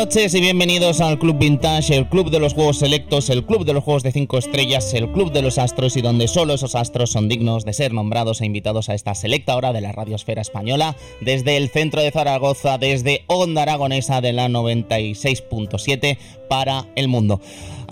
Noches y bienvenidos al Club Vintage, el club de los juegos selectos, el club de los juegos de 5 estrellas, el club de los astros y donde solo esos astros son dignos de ser nombrados e invitados a esta selecta hora de la radiosfera española, desde el centro de Zaragoza, desde Onda Aragonesa de la 96.7 para el mundo.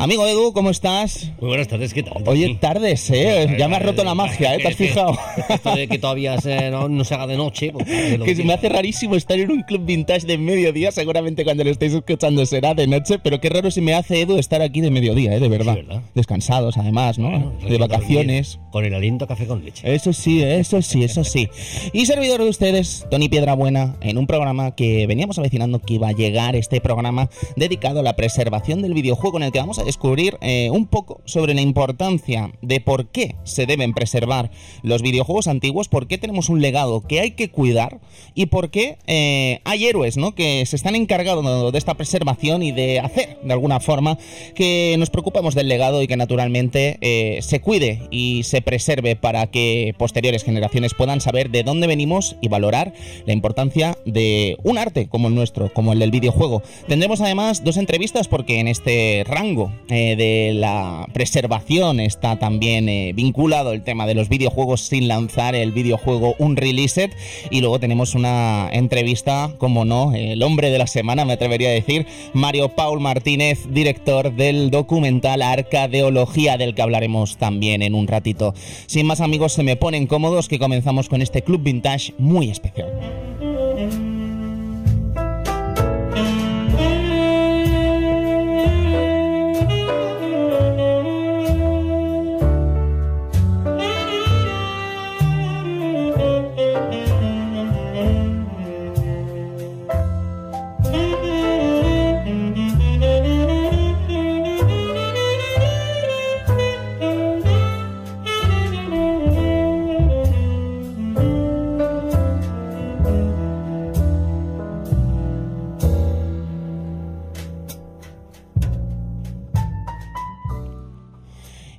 Amigo Edu, ¿cómo estás? Muy buenas tardes, ¿qué tal? Oye, tardes, ¿eh? Ya me has roto la magia, ¿eh? ¿Te has fijado? Esto de que todavía no, se haga de noche. Pues, que se me hace rarísimo estar en un club vintage de mediodía. Seguramente cuando lo estéis escuchando será de noche, pero qué raro si me hace Edu estar aquí de mediodía, ¿eh? De verdad. Descansados, además, ¿no? de vacaciones. Con el aliento café con leche. Eso sí, eso sí, eso sí. Y servidor de ustedes, Tony Piedrabuena, en un programa que veníamos avecinando que iba a llegar, este programa dedicado a la preservación del videojuego, en el que vamos a descubrir eh, un poco sobre la importancia de por qué se deben preservar los videojuegos antiguos, por qué tenemos un legado que hay que cuidar y por qué eh, hay héroes ¿no? que se están encargando de esta preservación y de hacer de alguna forma que nos preocupemos del legado y que naturalmente eh, se cuide y se preserve para que posteriores generaciones puedan saber de dónde venimos y valorar la importancia de un arte como el nuestro, como el del videojuego. Tendremos además dos entrevistas porque en este rango de la preservación está también eh, vinculado el tema de los videojuegos sin lanzar el videojuego un release y luego tenemos una entrevista, como no, el hombre de la semana me atrevería a decir, Mario Paul Martínez, director del documental Arcadeología del que hablaremos también en un ratito. Sin más amigos, se me ponen cómodos que comenzamos con este club vintage muy especial.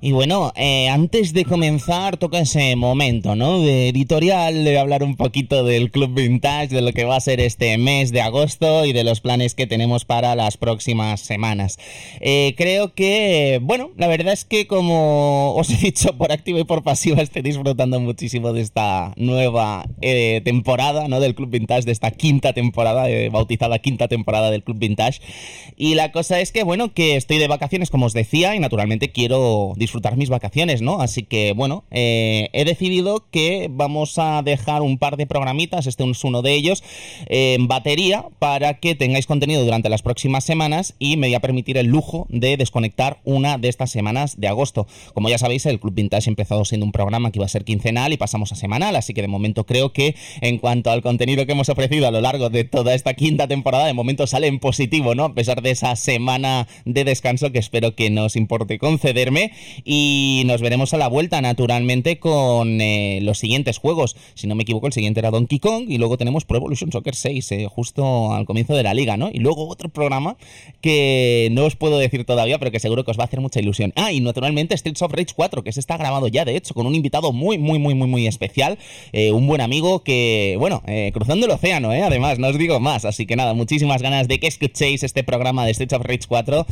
Y bueno, eh, antes de comenzar toca ese momento, ¿no? De editorial, de hablar un poquito del Club Vintage, de lo que va a ser este mes de agosto y de los planes que tenemos para las próximas semanas. Eh, creo que, bueno, la verdad es que como os he dicho por activa y por pasiva, estoy disfrutando muchísimo de esta nueva eh, temporada, ¿no? Del Club Vintage, de esta quinta temporada, bautizada quinta temporada del Club Vintage. Y la cosa es que, bueno, que estoy de vacaciones, como os decía, y naturalmente quiero disfrutar mis vacaciones, ¿no? Así que bueno, eh, he decidido que vamos a dejar un par de programitas, este es uno de ellos, en batería para que tengáis contenido durante las próximas semanas y me voy a permitir el lujo de desconectar una de estas semanas de agosto. Como ya sabéis, el Club Vintage ha empezado siendo un programa que iba a ser quincenal y pasamos a semanal, así que de momento creo que en cuanto al contenido que hemos ofrecido a lo largo de toda esta quinta temporada, de momento sale en positivo, ¿no? A pesar de esa semana de descanso que espero que nos importe concederme y nos veremos a la vuelta, naturalmente, con eh, los siguientes juegos. Si no me equivoco, el siguiente era Donkey Kong y luego tenemos Pro Evolution Soccer 6, eh, justo al comienzo de la liga, ¿no? Y luego otro programa que no os puedo decir todavía, pero que seguro que os va a hacer mucha ilusión. Ah, y naturalmente Streets of Rage 4, que se está grabado ya, de hecho, con un invitado muy, muy, muy, muy, muy especial. Eh, un buen amigo que, bueno, cruzando el océano, ¿eh? Además, no os digo más. Así que nada, muchísimas ganas de que escuchéis este programa de Streets of Rage 4.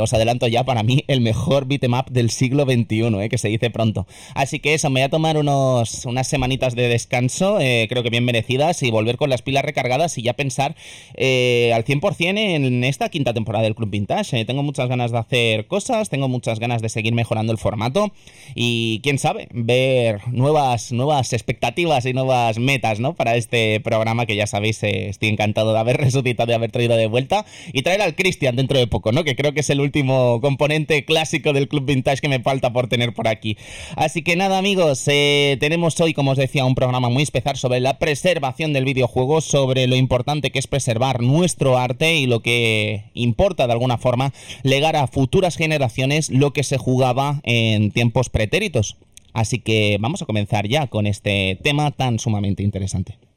os adelanto ya, para mí, el mejor beat'em up del siglo XXI, ¿eh? que se dice pronto. Así que eso, me voy a tomar unos, unas semanitas de descanso, eh, creo que bien merecidas, y volver con las pilas recargadas y ya pensar eh, al 100% en esta quinta temporada del Club Vintage. tengo muchas ganas de hacer cosas, tengo muchas ganas de seguir mejorando el formato y quién sabe, ver nuevas, nuevas expectativas y nuevas metas ¿no? para este programa que ya sabéis, estoy encantado de haber resucitado, de haber traído de vuelta y traer al Cristian dentro de poco, ¿no? que creo que es el último componente clásico del Club Vintage que me falta por tener por aquí. Así que nada amigos, eh, tenemos hoy, como os decía, un programa muy especial sobre la preservación del videojuego, sobre lo importante que es preservar nuestro arte y lo que importa de alguna forma legar a futuras generaciones lo que se jugaba en tiempos pretéritos. Así que vamos a comenzar ya con este tema tan sumamente interesante.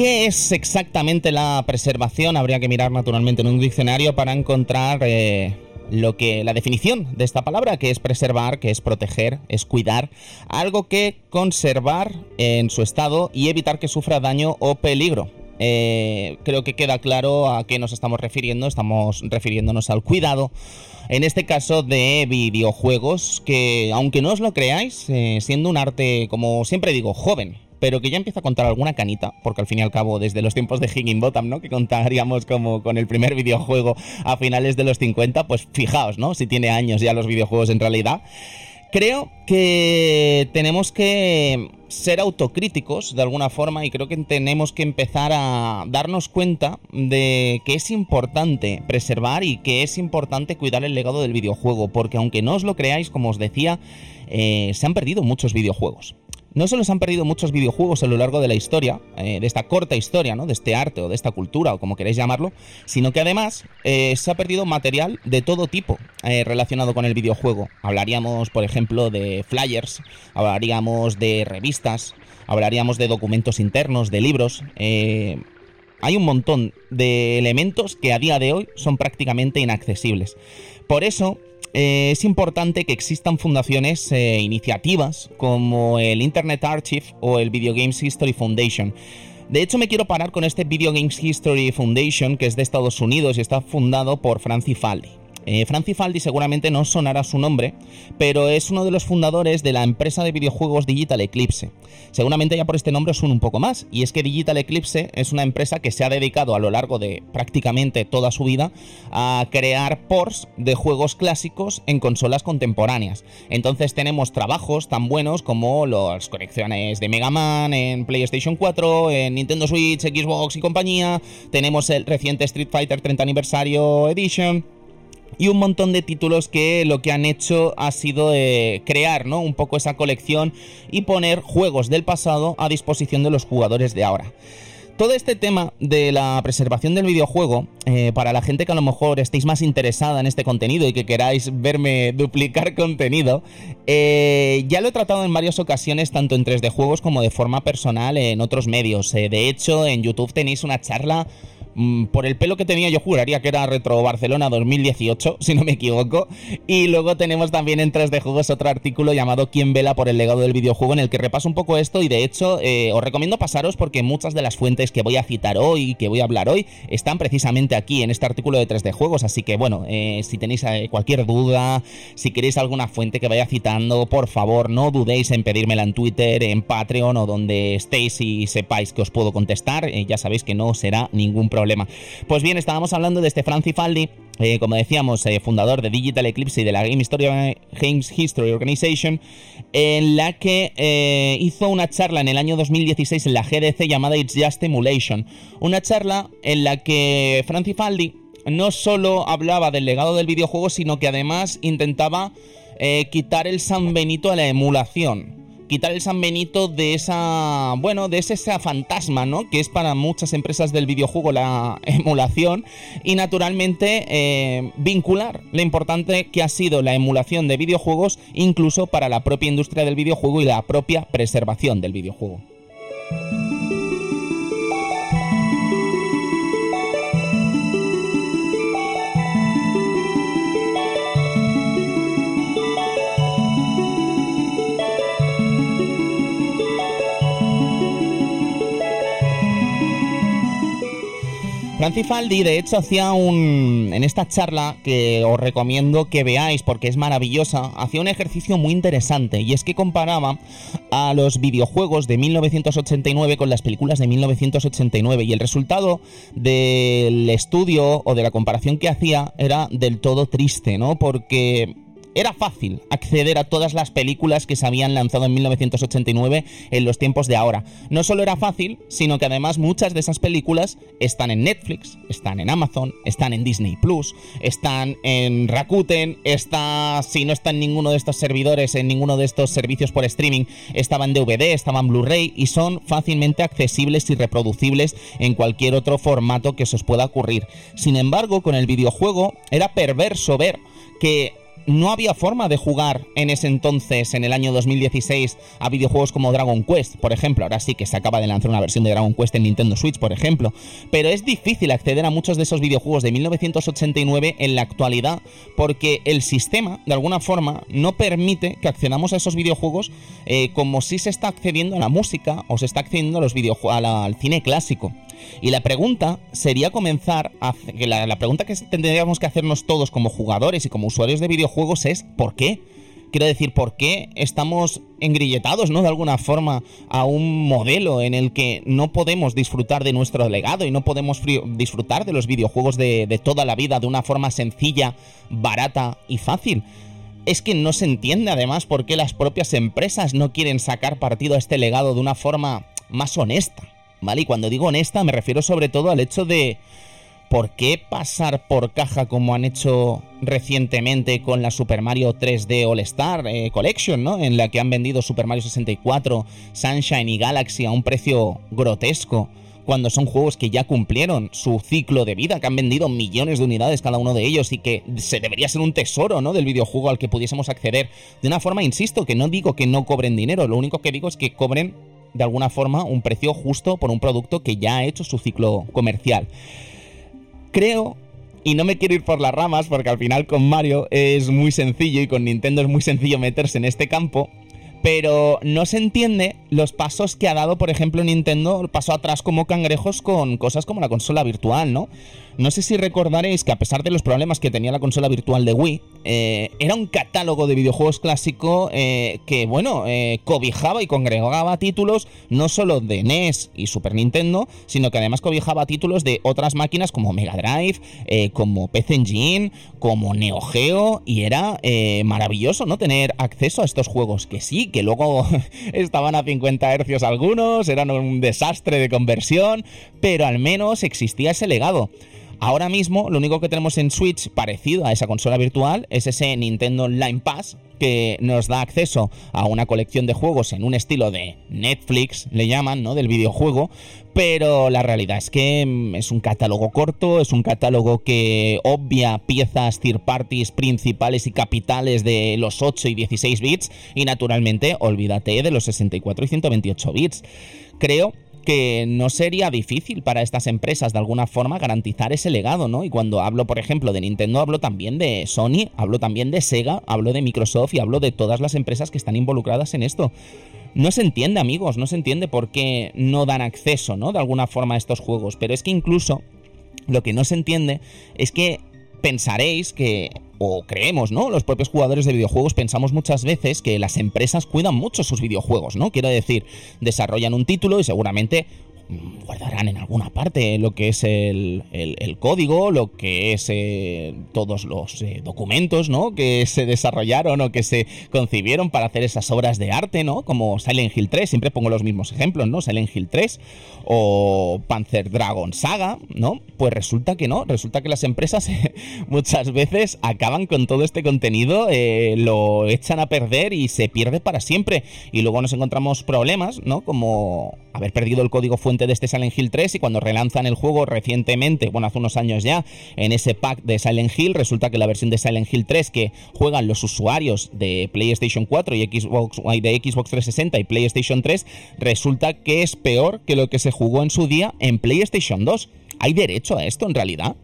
¿Qué es exactamente la preservación? Habría que mirar naturalmente en un diccionario para encontrar eh, lo que la definición de esta palabra, que es preservar, que es proteger, es cuidar, algo que conservar en su estado y evitar que sufra daño o peligro. Eh, creo que queda claro a qué nos estamos refiriendo. Estamos refiriéndonos al cuidado, en este caso de videojuegos, que aunque no os lo creáis, eh, siendo un arte, como siempre digo, joven, pero que ya empieza a contar alguna canita, porque al fin y al cabo, desde los tiempos de Higginbottom, ¿no? Que contaríamos como con el primer videojuego a finales de los 50, pues fijaos, ¿no? Si tiene años ya los videojuegos en realidad. Creo que tenemos que ser autocríticos de alguna forma y creo que tenemos que empezar a darnos cuenta de que es importante preservar y que es importante cuidar el legado del videojuego, porque aunque no os lo creáis, como os decía, eh, se han perdido muchos videojuegos no solo se han perdido muchos videojuegos a lo largo de la historia, eh, de esta corta historia, ¿no? de este arte o de esta cultura o como queréis llamarlo, sino que además eh, se ha perdido material de todo tipo eh, relacionado con el videojuego. Hablaríamos, por ejemplo, de flyers, hablaríamos de revistas, hablaríamos de documentos internos, de libros. hay un montón de elementos que a día de hoy son prácticamente inaccesibles. Por eso, eh, es importante que existan fundaciones, e iniciativas como el Internet Archive o el Video Games History Foundation. De hecho, me quiero parar con este Video Games History Foundation, que es de Estados Unidos y está fundado por Francis Faldi. Eh, Faldi seguramente no sonará su nombre, pero es uno de los fundadores de la empresa de videojuegos Digital Eclipse. Seguramente ya por este nombre os un poco más, y es que Digital Eclipse es una empresa que se ha dedicado a lo largo de prácticamente toda su vida a crear ports de juegos clásicos en consolas contemporáneas. Entonces tenemos trabajos tan buenos como las conexiones de Mega Man en PlayStation 4, en Nintendo Switch, Xbox y compañía, tenemos el reciente Street Fighter 30 Aniversario Edition, y un montón de títulos que lo que han hecho ha sido eh, crear ¿no? un poco esa colección y poner juegos del pasado a disposición de los jugadores de ahora. Todo este tema de la preservación del videojuego, eh, para la gente que a lo mejor estéis más interesada en este contenido y que queráis verme duplicar contenido, eh, ya lo he tratado en varias ocasiones, tanto en 3D juegos como de forma personal en otros medios. de hecho, en YouTube tenéis una charla por el pelo que tenía yo juraría que era Retro Barcelona 2018, si no me equivoco. Y luego tenemos también en 3D Juegos otro artículo llamado ¿Quién vela por el legado del videojuego? en el que repaso un poco esto y de hecho eh, os recomiendo pasaros porque muchas de las fuentes que voy a citar hoy, que voy a hablar hoy, están precisamente aquí en este artículo de 3D Juegos. Así que bueno, eh, si tenéis eh, cualquier duda, si queréis alguna fuente que vaya citando, por favor no dudéis en pedírmela en Twitter, en Patreon o donde estéis y sepáis que os puedo contestar. ya sabéis que no será ningún problema Pues bien, estábamos hablando de este Franci Faldi, eh, como decíamos, eh, fundador de Digital Eclipse y de la Game History, Games History Organization, en la que eh, hizo una charla en el año 2016 en la GDC llamada It's Just Emulation. Una charla en la que Franci Faldi no solo hablaba del legado del videojuego, sino que además intentaba quitar el San Benito a la emulación quitar el San Benito de esa, bueno, de ese, fantasma, ¿no? Que es para muchas empresas del videojuego la emulación y naturalmente eh, vincular lo importante que ha sido la emulación de videojuegos incluso para la propia industria del videojuego y la propia preservación del videojuego. Faldi, de hecho, hacía un. En esta charla, que os recomiendo que veáis porque es maravillosa, hacía un ejercicio muy interesante y es que comparaba a los videojuegos de 1989 con las películas de 1989 y el resultado del estudio o de la comparación que hacía era del todo triste, ¿no? Porque era fácil acceder a todas las películas que se habían lanzado en 1989 en los tiempos de ahora. No solo era fácil, sino que además muchas de esas películas están en Netflix, están en Amazon, están en Disney Plus, están en Rakuten, está, si no está en ninguno de estos servidores, en ninguno de estos servicios por streaming, estaba en DVD, estaba en Blu-ray y son fácilmente accesibles y reproducibles en cualquier otro formato que se os pueda ocurrir. Sin embargo, con el videojuego era perverso ver que no había forma de jugar en ese entonces, en el año 2016, a videojuegos como Dragon Quest, por ejemplo. Ahora sí que se acaba de lanzar una versión de Dragon Quest en Nintendo Switch, por ejemplo. Pero es difícil acceder a muchos de esos videojuegos de 1989 en la actualidad porque el sistema, de alguna forma, no permite que accedamos a esos videojuegos eh, como si se está accediendo a la música o se está accediendo a los al cine clásico. Y la pregunta sería comenzar a... La pregunta que tendríamos que hacernos todos como jugadores y como usuarios de videojuegos es ¿por qué? Quiero decir, ¿por qué estamos engrilletados, ¿no? De alguna forma a un modelo en el que no podemos disfrutar de nuestro legado y no podemos disfrutar de los videojuegos de, de toda la vida de una forma sencilla, barata y fácil? Es que no se entiende además por qué las propias empresas no quieren sacar partido a este legado de una forma más honesta. ¿vale? Y cuando digo honesta me refiero sobre todo al hecho de ¿por qué pasar por caja como han hecho recientemente con la Super Mario 3D All Star eh, Collection, ¿no? En la que han vendido Super Mario 64, Sunshine y Galaxy a un precio grotesco cuando son juegos que ya cumplieron su ciclo de vida, que han vendido millones de unidades cada uno de ellos y que se debería ser un tesoro, ¿no? Del videojuego al que pudiésemos acceder de una forma, insisto, que no digo que no cobren dinero, lo único que digo es que cobren de alguna forma un precio justo por un producto que ya ha hecho su ciclo comercial. Creo, y no me quiero ir por las ramas porque al final con Mario es muy sencillo y con Nintendo es muy sencillo meterse en este campo, pero no se entiende los pasos que ha dado, por ejemplo, Nintendo, el paso atrás como cangrejos con cosas como la consola virtual, ¿no? No sé si recordaréis que a pesar de los problemas que tenía la consola virtual de Wii, eh, era un catálogo de videojuegos clásico eh, que, bueno, eh, cobijaba y congregaba títulos no solo de NES y Super Nintendo, sino que además cobijaba títulos de otras máquinas como Mega Drive, como PC Engine, como Neo Geo, y era maravilloso, ¿no? Tener acceso a estos juegos, que sí, que luego estaban a 50 hercios algunos, eran un desastre de conversión, pero al menos existía ese legado. Ahora mismo lo único que tenemos en Switch parecido a esa consola virtual es ese Nintendo Online Pass que nos da acceso a una colección de juegos en un estilo de Netflix, le llaman, ¿no? Del videojuego, pero la realidad es que mm, es un catálogo corto, es un catálogo que obvia piezas third parties principales y capitales de los 8 y 16 bits y naturalmente olvídate de los 64 y 128 bits. Creo que no sería difícil para estas empresas de alguna forma garantizar ese legado, ¿no? Y cuando hablo, por ejemplo, de Nintendo, hablo también de Sony, hablo también de Sega, hablo de Microsoft y hablo de todas las empresas que están involucradas en esto. No se entiende, amigos, no se entiende por qué no dan acceso, ¿no? De alguna forma a estos juegos. Pero es que incluso lo que no se entiende es que pensaréis que, o creemos, ¿no? Los propios jugadores de videojuegos pensamos muchas veces que las empresas cuidan mucho sus videojuegos, ¿no? Quiero decir, desarrollan un título y seguramente guardarán en alguna parte lo que es el, código, lo que es eh, todos los eh, documentos, ¿no? Que se desarrollaron o que se concibieron para hacer esas obras de arte, ¿no? Como Silent Hill 3, siempre pongo los mismos ejemplos, ¿no? Silent Hill 3 o Panzer Dragon Saga, ¿no? Pues resulta que no, resulta que las empresas muchas veces acaban con todo este contenido, eh, lo echan a perder y se pierde para siempre. Y luego nos encontramos problemas, ¿no? Como haber perdido el código fuente de este Silent Hill 3 y cuando relanzan el juego recientemente, bueno, hace unos años ya, en ese pack de Silent Hill, resulta que la versión de Silent Hill 3 que juegan los usuarios de PlayStation 4 y Xbox, de Xbox 360 y PlayStation 3, resulta que es peor que lo que se jugó en su día en PlayStation 2. ¿Hay derecho a esto en realidad?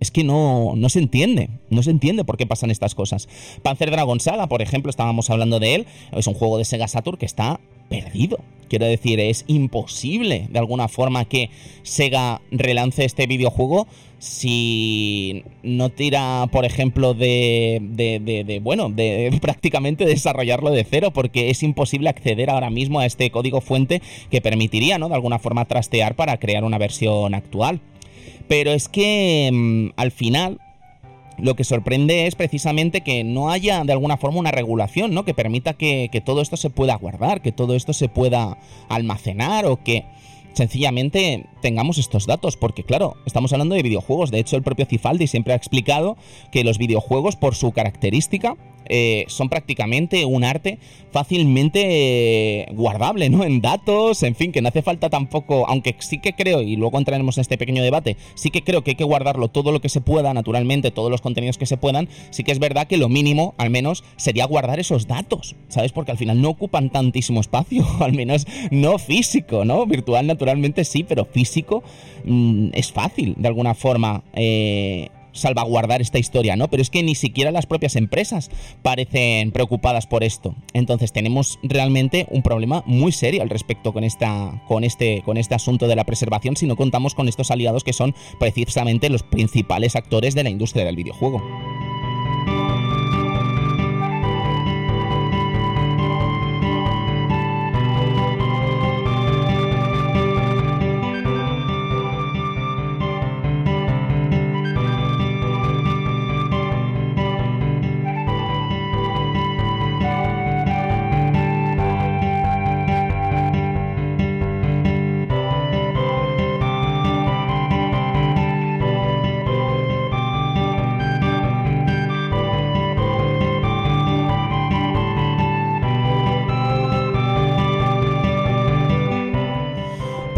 es que no, no se entiende, no se entiende por qué pasan estas cosas. Panzer Dragon Saga, por ejemplo, estábamos hablando de él, es un juego de Sega Saturn que está perdido. Quiero decir, es imposible de alguna forma que Sega relance este videojuego si no tira, por ejemplo, de, de, de, bueno, de prácticamente desarrollarlo de cero, porque es imposible acceder ahora mismo a este código fuente que permitiría, ¿no? De alguna forma trastear para crear una versión actual. Pero es que mm, al final lo que sorprende es precisamente que no haya de alguna forma una regulación, ¿no? Que permita que, que, todo esto se pueda guardar, que todo esto se pueda almacenar o que sencillamente tengamos estos datos, porque claro, estamos hablando de videojuegos, de hecho el propio Cifaldi siempre ha explicado que los videojuegos por su característica eh, son prácticamente un arte fácilmente guardable, ¿no? En datos, en fin, que no hace falta tampoco, aunque sí que creo, y luego entraremos en este pequeño debate, sí que creo que hay que guardarlo todo lo que se pueda, naturalmente, todos los contenidos que se puedan, sí que es verdad que lo mínimo, al menos, sería guardar esos datos, ¿sabes? Porque al final no ocupan tantísimo espacio, al menos no físico, ¿no? Virtual naturalmente sí, pero físico mm, es fácil, de alguna forma. Eh, salvaguardar esta historia, ¿no? Pero es que ni siquiera las propias empresas parecen preocupadas por esto. Entonces tenemos realmente un problema muy serio al respecto con esta, con este, con este asunto de la preservación si no contamos con estos aliados que son precisamente los principales actores de la industria del videojuego.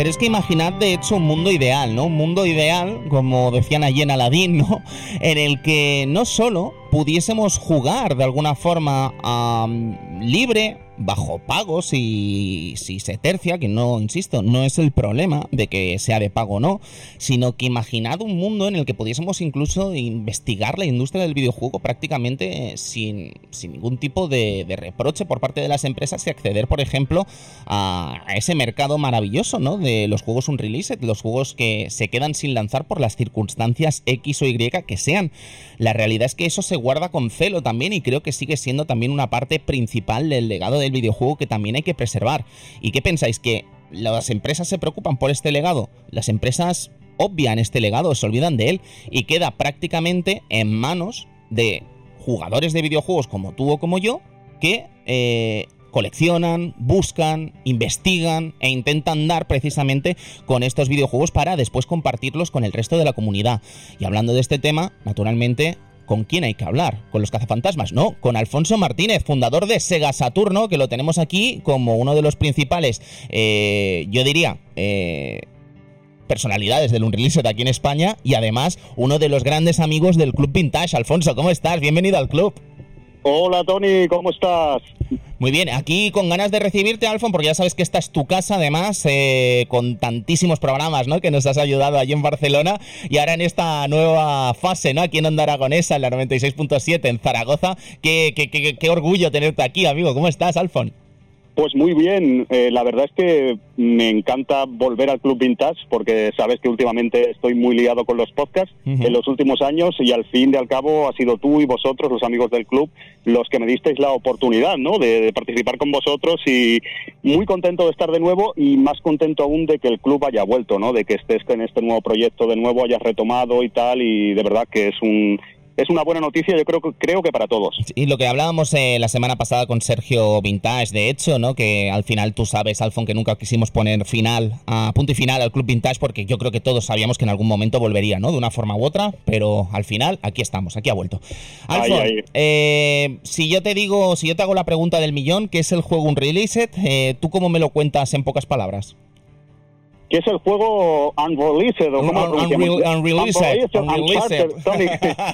Es que imaginad, de hecho, un mundo ideal, ¿no? Un mundo ideal, como decían allí en Aladdin, ¿no? En el que no solo pudiésemos jugar de alguna forma libre, bajo pagos y si se tercia, que no, insisto, no es el problema de que sea de pago o no, sino que imaginad un mundo en el que pudiésemos incluso investigar la industria del videojuego prácticamente sin, ningún tipo de, reproche por parte de las empresas y acceder, por ejemplo, a, ese mercado maravilloso, ¿no? De los juegos unreleased, los juegos que se quedan sin lanzar por las circunstancias X o Y que sean. La realidad es que eso se guarda con celo también y creo que sigue siendo también una parte principal del legado de el videojuego que también hay que preservar. ¿Y qué pensáis? ¿Que las empresas se preocupan por este legado? Las empresas obvian este legado, se olvidan de él y queda prácticamente en manos de jugadores de videojuegos como tú o como yo que eh, coleccionan, buscan, investigan e intentan dar precisamente con estos videojuegos para después compartirlos con el resto de la comunidad. Y hablando de este tema, naturalmente ¿Con quién hay que hablar? ¿Con los cazafantasmas? No, con Alfonso Martínez, fundador de Sega Saturno, que lo tenemos aquí como uno de los principales, eh, yo diría, eh, personalidades del Unreleased aquí en España y además uno de los grandes amigos del Club Vintage. Alfonso, ¿cómo estás? Bienvenido al club. Hola Tony, ¿cómo estás? Muy bien, aquí con ganas de recibirte, Alfon, porque ya sabes que esta es tu casa, además, eh, con tantísimos programas, ¿no? Que nos has ayudado allí en Barcelona y ahora en esta nueva fase, ¿no? Aquí en Onda Aragonesa, en la 96.7 en Zaragoza. Qué, qué, qué, qué orgullo tenerte aquí, amigo. ¿Cómo estás, Alfon? Pues muy bien, eh, la verdad es que me encanta volver al Club Vintage porque sabes que últimamente estoy muy liado con los podcasts en los últimos años y al fin de al cabo ha sido tú y vosotros, los amigos del club, los que me disteis la oportunidad ¿no? de, participar con vosotros y muy contento de estar de nuevo y más contento aún de que el club haya vuelto, ¿no? de que estés en este nuevo proyecto de nuevo, hayas retomado y tal y de verdad que es un es una buena noticia, yo creo, creo que para todos. Y lo que hablábamos eh, la semana pasada con Sergio Vintage, de hecho, ¿no? que al final tú sabes, Alfon, que nunca quisimos poner final, a punto y final al Club Vintage, porque yo creo que todos sabíamos que en algún momento volvería, ¿no? De una forma u otra, pero al final aquí estamos, aquí ha vuelto. Alfon, eh, si yo te digo, si yo te hago la pregunta del millón, ¿qué es el juego Unreleased? Eh, ¿Tú cómo me lo cuentas en pocas palabras? Que es el juego Unreleased. ¿o unreleased.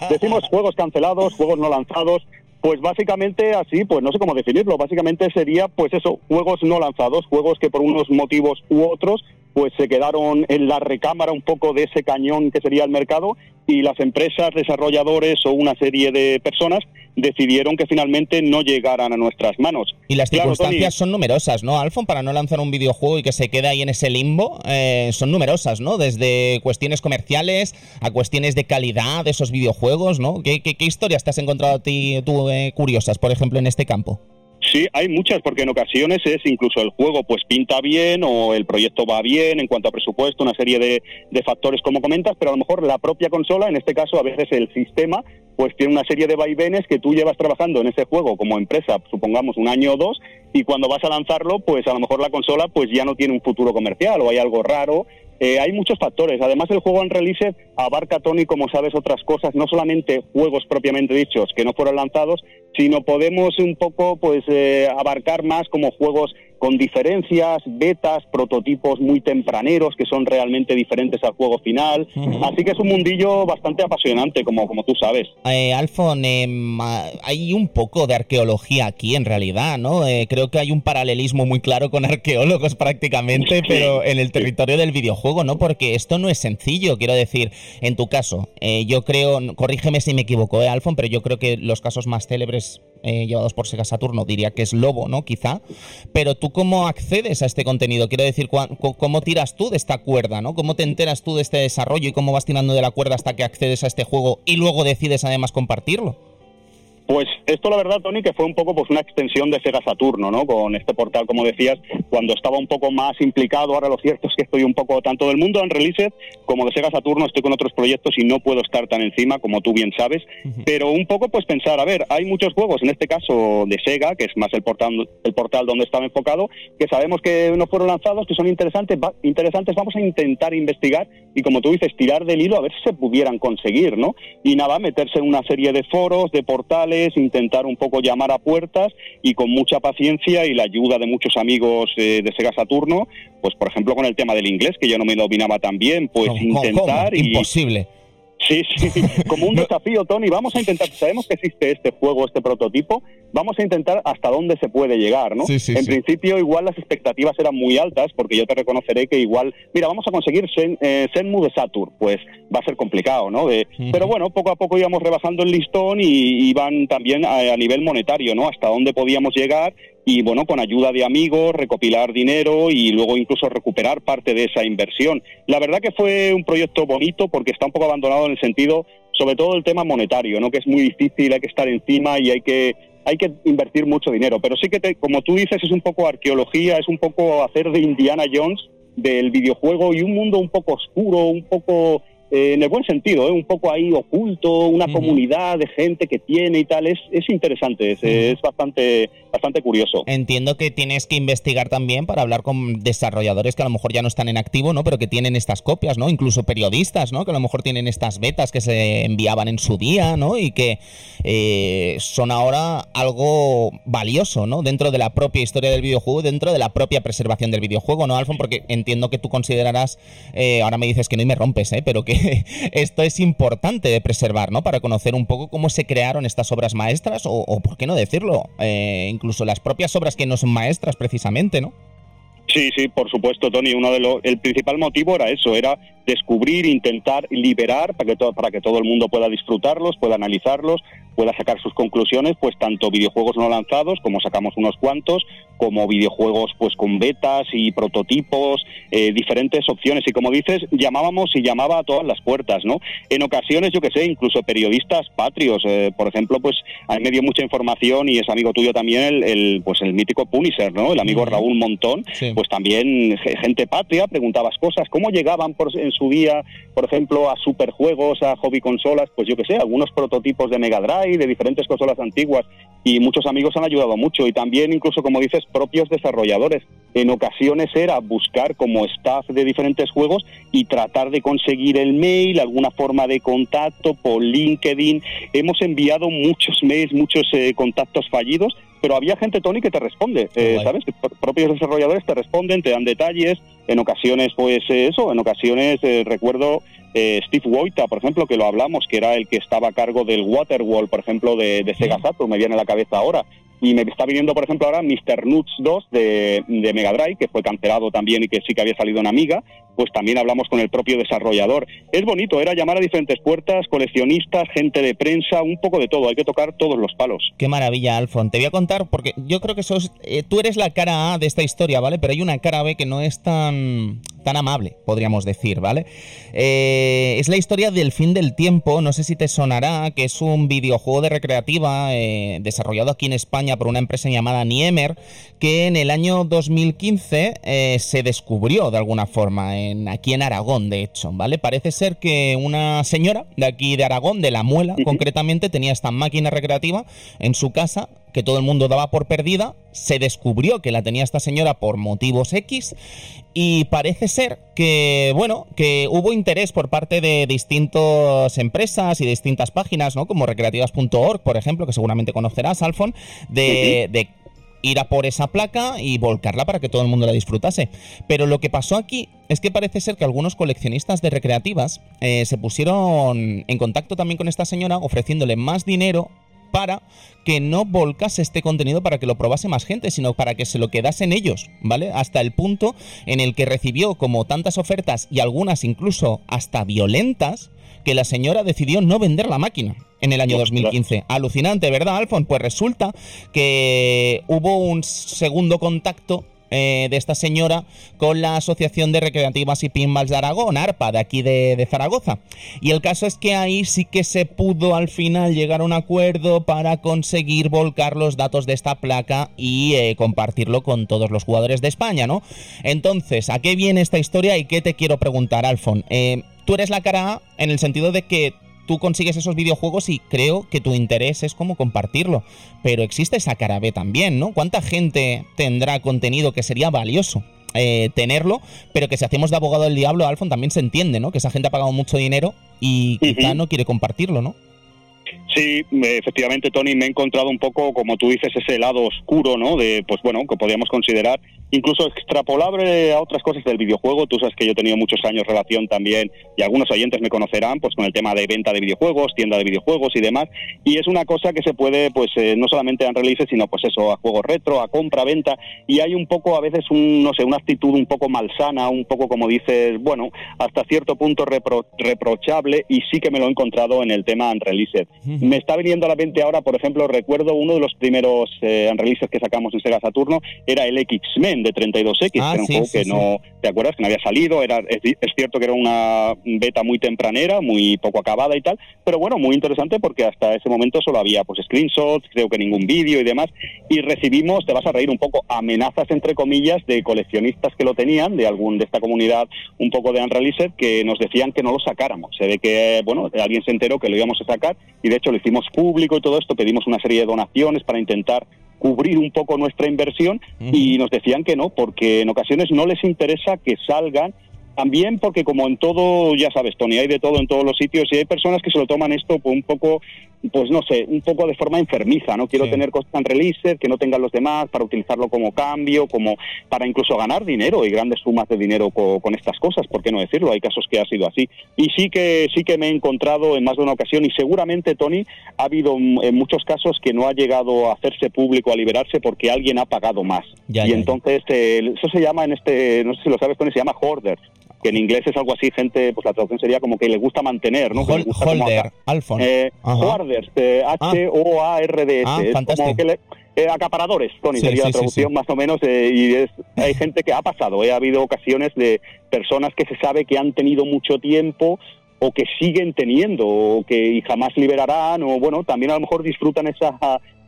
decimos juegos cancelados, juegos no lanzados. Pues básicamente así, pues no sé cómo definirlo. Básicamente sería, pues eso, juegos no lanzados, juegos que por unos motivos u otros, pues se quedaron en la recámara un poco de ese cañón que sería el mercado y las empresas, desarrolladores o una serie de personas decidieron que finalmente no llegaran a nuestras manos. Y las circunstancias son numerosas, ¿no, Alfon? Para no lanzar un videojuego y que se quede ahí en ese limbo, eh, son numerosas, ¿no? Desde cuestiones comerciales a cuestiones de calidad de esos videojuegos, ¿no? ¿Qué, qué, historias te has encontrado a ti, tú, eh, curiosas, por ejemplo, en este campo? Sí, hay muchas, porque en ocasiones es incluso el juego pues pinta bien o el proyecto va bien en cuanto a presupuesto, una serie de, de, factores como comentas, pero a lo mejor la propia consola, en este caso a veces el sistema, pues tiene una serie de vaivenes que tú llevas trabajando en ese juego como empresa, supongamos un año o dos, y cuando vas a lanzarlo, pues a lo mejor la consola pues ya no tiene un futuro comercial o hay algo raro. Eh, hay muchos factores. Además, el juego en release abarca, Tony, como sabes, otras cosas, no solamente juegos propiamente dichos que no fueron lanzados, sino podemos un poco pues eh, abarcar más como juegos con diferencias, betas, prototipos muy tempraneros que son realmente diferentes al juego final. Así que es un mundillo bastante apasionante, como, como tú sabes. Eh, Alfon, em, hay un poco de arqueología aquí en realidad, ¿no? Eh, creo que hay un paralelismo muy claro con arqueólogos prácticamente, pero en el territorio del videojuego, ¿no? Porque esto no es sencillo, quiero decir, en tu caso, eh, yo creo, corrígeme si me equivoco, ¿eh, Alfon? Pero yo creo que los casos más célebres eh, llevados por Sega Saturno, diría que es Lobo, ¿no? Quizá. Pero tú cómo accedes a este contenido? Quiero decir, ¿cómo tiras tú de esta cuerda. ¿Cómo te enteras tú de este desarrollo y cómo vas tirando de la cuerda hasta que accedes a este juego y luego decides además compartirlo? Pues esto la verdad, Tony, que fue un poco pues una extensión de Sega Saturno, ¿no? Con este portal, como decías, cuando estaba un poco más implicado, ahora lo cierto es que estoy un poco tanto del mundo en releases como de Sega Saturno, estoy con otros proyectos y no puedo estar tan encima, como tú bien sabes, pero un poco pues pensar, a ver, hay muchos juegos, en este caso de Sega, que es más el portal, el portal donde estaba enfocado, que sabemos que no fueron lanzados, que son interesantes, interesantes, vamos a intentar investigar y como tú dices, tirar del hilo a ver si se pudieran conseguir, ¿no? Y nada, meterse en una serie de foros, de portales, intentar un poco llamar a puertas y con mucha paciencia y la ayuda de muchos amigos eh, de Sega Saturno, pues por ejemplo con el tema del inglés, que yo no me dominaba tan bien, pues intentar... Imposible. Sí, sí, como un desafío, Tony. Vamos a intentar, sabemos que existe este juego, este prototipo, vamos a intentar hasta dónde se puede llegar, ¿no? en principio, igual las expectativas eran muy altas, porque yo te reconoceré que igual, mira, vamos a conseguir Sen, eh, Senmu de Saturn, pues va a ser complicado, ¿no? Pero bueno, poco a poco íbamos rebajando el listón y, iban también a, a nivel monetario, ¿no? Hasta dónde podíamos llegar y bueno, con ayuda de amigos, recopilar dinero y luego incluso recuperar parte de esa inversión. La verdad que fue un proyecto bonito porque está un poco abandonado en el sentido, sobre todo el tema monetario, ¿no? que es muy difícil, hay que estar encima y hay que hay que invertir mucho dinero, pero sí que como tú dices es un poco arqueología, es un poco hacer de Indiana Jones del videojuego y un mundo un poco oscuro, un poco eh, en el buen sentido, ¿eh? un poco ahí oculto, una comunidad de gente que tiene y tal, es, es interesante, es, bastante, bastante curioso. Entiendo que tienes que investigar también para hablar con desarrolladores que a lo mejor ya no están en activo, ¿no? Pero que tienen estas copias, ¿no? Incluso periodistas, ¿no? Que a lo mejor tienen estas betas que se enviaban en su día, ¿no? Y que eh, son ahora algo valioso, ¿no? Dentro de la propia historia del videojuego, dentro de la propia preservación del videojuego, ¿no, Alfon? Porque entiendo que tú considerarás, ahora me dices que no y me rompes, ¿eh? Pero que esto es importante de preservar, ¿no? Para conocer un poco cómo se crearon estas obras maestras o, por qué no decirlo, eh, incluso las propias obras que no son maestras precisamente, ¿no? Sí, sí, por supuesto, Tony. Uno de los, el principal motivo era eso, era descubrir, intentar liberar para que, para que todo el mundo pueda disfrutarlos, pueda analizarlos, pueda sacar sus conclusiones, pues tanto videojuegos no lanzados, como sacamos unos cuantos, como videojuegos pues con betas y prototipos, eh, diferentes opciones. Y como dices, llamábamos y llamaba a todas las puertas, ¿no? En ocasiones, yo que sé, incluso periodistas patrios, eh, por ejemplo, pues a mí me dio mucha información y es amigo tuyo también el, pues el mítico Punisher, ¿no? El amigo Raúl Montón, pues también gente patria, preguntabas cosas, ¿cómo llegaban por, en su día, por ejemplo, a superjuegos, a hobby consolas? Pues yo que sé, algunos prototipos de Mega Drive, de diferentes consolas antiguas y muchos amigos han ayudado mucho y también incluso como dices propios desarrolladores. En ocasiones era buscar como staff de diferentes juegos y tratar de conseguir el mail alguna forma de contacto por LinkedIn. Hemos enviado muchos mails muchos eh, contactos fallidos pero había gente, Tony, que te responde, eh, ¿sabes? Propios desarrolladores te responden, te dan detalles, en ocasiones, pues eh, eso, en ocasiones recuerdo Steve Wojta, por ejemplo, que lo hablamos, que era el que estaba a cargo del Waterwall, por ejemplo, de, de Sega Saturn, me viene a la cabeza ahora, y me está viniendo, por ejemplo, ahora Mr. Nuts 2 de, Mega Drive, que fue cancelado también y que sí que había salido en Amiga. Pues también hablamos con el propio desarrollador. Es bonito, era llamar a diferentes puertas, coleccionistas, gente de prensa, un poco de todo. Hay que tocar todos los palos. Qué maravilla, Alfon. Te voy a contar, porque yo creo que sos, eh, tú eres la cara A de esta historia, ¿vale? Pero hay una cara B que no es tan, tan amable, podríamos decir, ¿vale? Eh, es la historia del fin del tiempo. No sé si te sonará, que es un videojuego de recreativa eh, desarrollado aquí en España por una empresa llamada Niemer, que en el año 2015 eh, se descubrió de alguna forma, en, aquí en Aragón, de hecho, ¿vale? Parece ser que una señora de aquí de Aragón, de La Muela, concretamente, tenía esta máquina recreativa en su casa que todo el mundo daba por perdida, se descubrió que la tenía esta señora por motivos X y parece ser que, bueno, que hubo interés por parte de distintas empresas y distintas páginas, ¿no? Como recreativas.org, por ejemplo, que seguramente conocerás, Alfon, de, de ir a por esa placa y volcarla para que todo el mundo la disfrutase. Pero lo que pasó aquí es que parece ser que algunos coleccionistas de recreativas eh, se pusieron en contacto también con esta señora ofreciéndole más dinero para que no volcase este contenido para que lo probase más gente, sino para que se lo quedasen ellos, ¿vale? Hasta el punto en el que recibió como tantas ofertas y algunas incluso hasta violentas, que la señora decidió no vender la máquina en el año 2015. Alucinante, ¿verdad, Alfon? Pues resulta que hubo un segundo contacto eh, de esta señora con la Asociación de Recreativas y Pinballs de Aragón, ARPA, de aquí de, Zaragoza. Y el caso es que ahí sí que se pudo al final llegar a un acuerdo para conseguir volcar los datos de esta placa y eh, compartirlo con todos los jugadores de España, ¿no? Entonces, ¿a qué viene esta historia y qué te quiero preguntar, Alfon? Eh, tú eres la cara A en el sentido de que tú consigues esos videojuegos y creo que tu interés es como compartirlo. Pero existe esa cara B también, ¿no? ¿Cuánta gente tendrá contenido que sería valioso? Eh, tenerlo, pero que si hacemos de abogado del diablo, Alfon, también se entiende, ¿no? Que esa gente ha pagado mucho dinero y quizá no quiere compartirlo, ¿no? Sí, efectivamente, Tony, me he encontrado un poco, como tú dices, ese lado oscuro, ¿no? De, pues bueno, que podríamos considerar incluso extrapolable a otras cosas del videojuego. Tú sabes que yo he tenido muchos años relación también, y algunos oyentes me conocerán, pues con el tema de venta de videojuegos, tienda de videojuegos y demás. Y es una cosa que se puede, pues eh, no solamente a releases, sino pues eso, a juegos retro, a compra, venta. Y hay un poco, a veces, un, no sé, una actitud un poco malsana, un poco como dices, bueno, hasta cierto punto reprochable, y sí que me lo he encontrado en el tema Unreleased. Me está viniendo a la mente ahora, por ejemplo, recuerdo uno de los primeros eh, que sacamos en Sega Saturno, era el X-Men de 32X, que ah, era un juego que no, ¿te acuerdas? Que no había salido, era, es, cierto que era una beta muy tempranera, muy poco acabada y tal, pero bueno, muy interesante porque hasta ese momento solo había pues screenshots, creo que ningún vídeo y demás, y recibimos, te vas a reír un poco, amenazas entre comillas de coleccionistas que lo tenían, de algún de esta comunidad un poco de Unreleased, que nos decían que no lo sacáramos. Se ve que, bueno, alguien se enteró que lo íbamos a sacar y de hecho lo hicimos público y todo esto, pedimos una serie de donaciones para intentar cubrir un poco nuestra inversión y nos decían que no, porque en ocasiones no les interesa que salgan. También porque como en todo, ya sabes, Tony, hay de todo en todos los sitios y hay personas que se lo toman esto un poco, pues no sé, un poco de forma enfermiza, ¿no? Quiero tener cosas tan releases que no tengan los demás para utilizarlo como cambio, como para incluso ganar dinero y grandes sumas de dinero con, estas cosas, ¿por qué no decirlo? Hay casos que ha sido así. Y sí que sí que me he encontrado en más de una ocasión y seguramente, Tony, ha habido en muchos casos que no ha llegado a hacerse público, a liberarse porque alguien ha pagado más. y entonces, eh, eso se llama en este, no sé si lo sabes, Tony, se llama hoarder que en inglés es algo así, gente, pues la traducción sería como que le gusta mantener, ¿no? holder, Alfon. Eh, hoarders, H-O-A-R-D-S. Ah, fantástico. Eh, acaparadores, Tony, sería la traducción más o menos, eh, y es, hay gente que ha pasado, ha habido ocasiones de personas que se sabe que han tenido mucho tiempo o que siguen teniendo o que jamás liberarán o bueno también a lo mejor disfrutan esa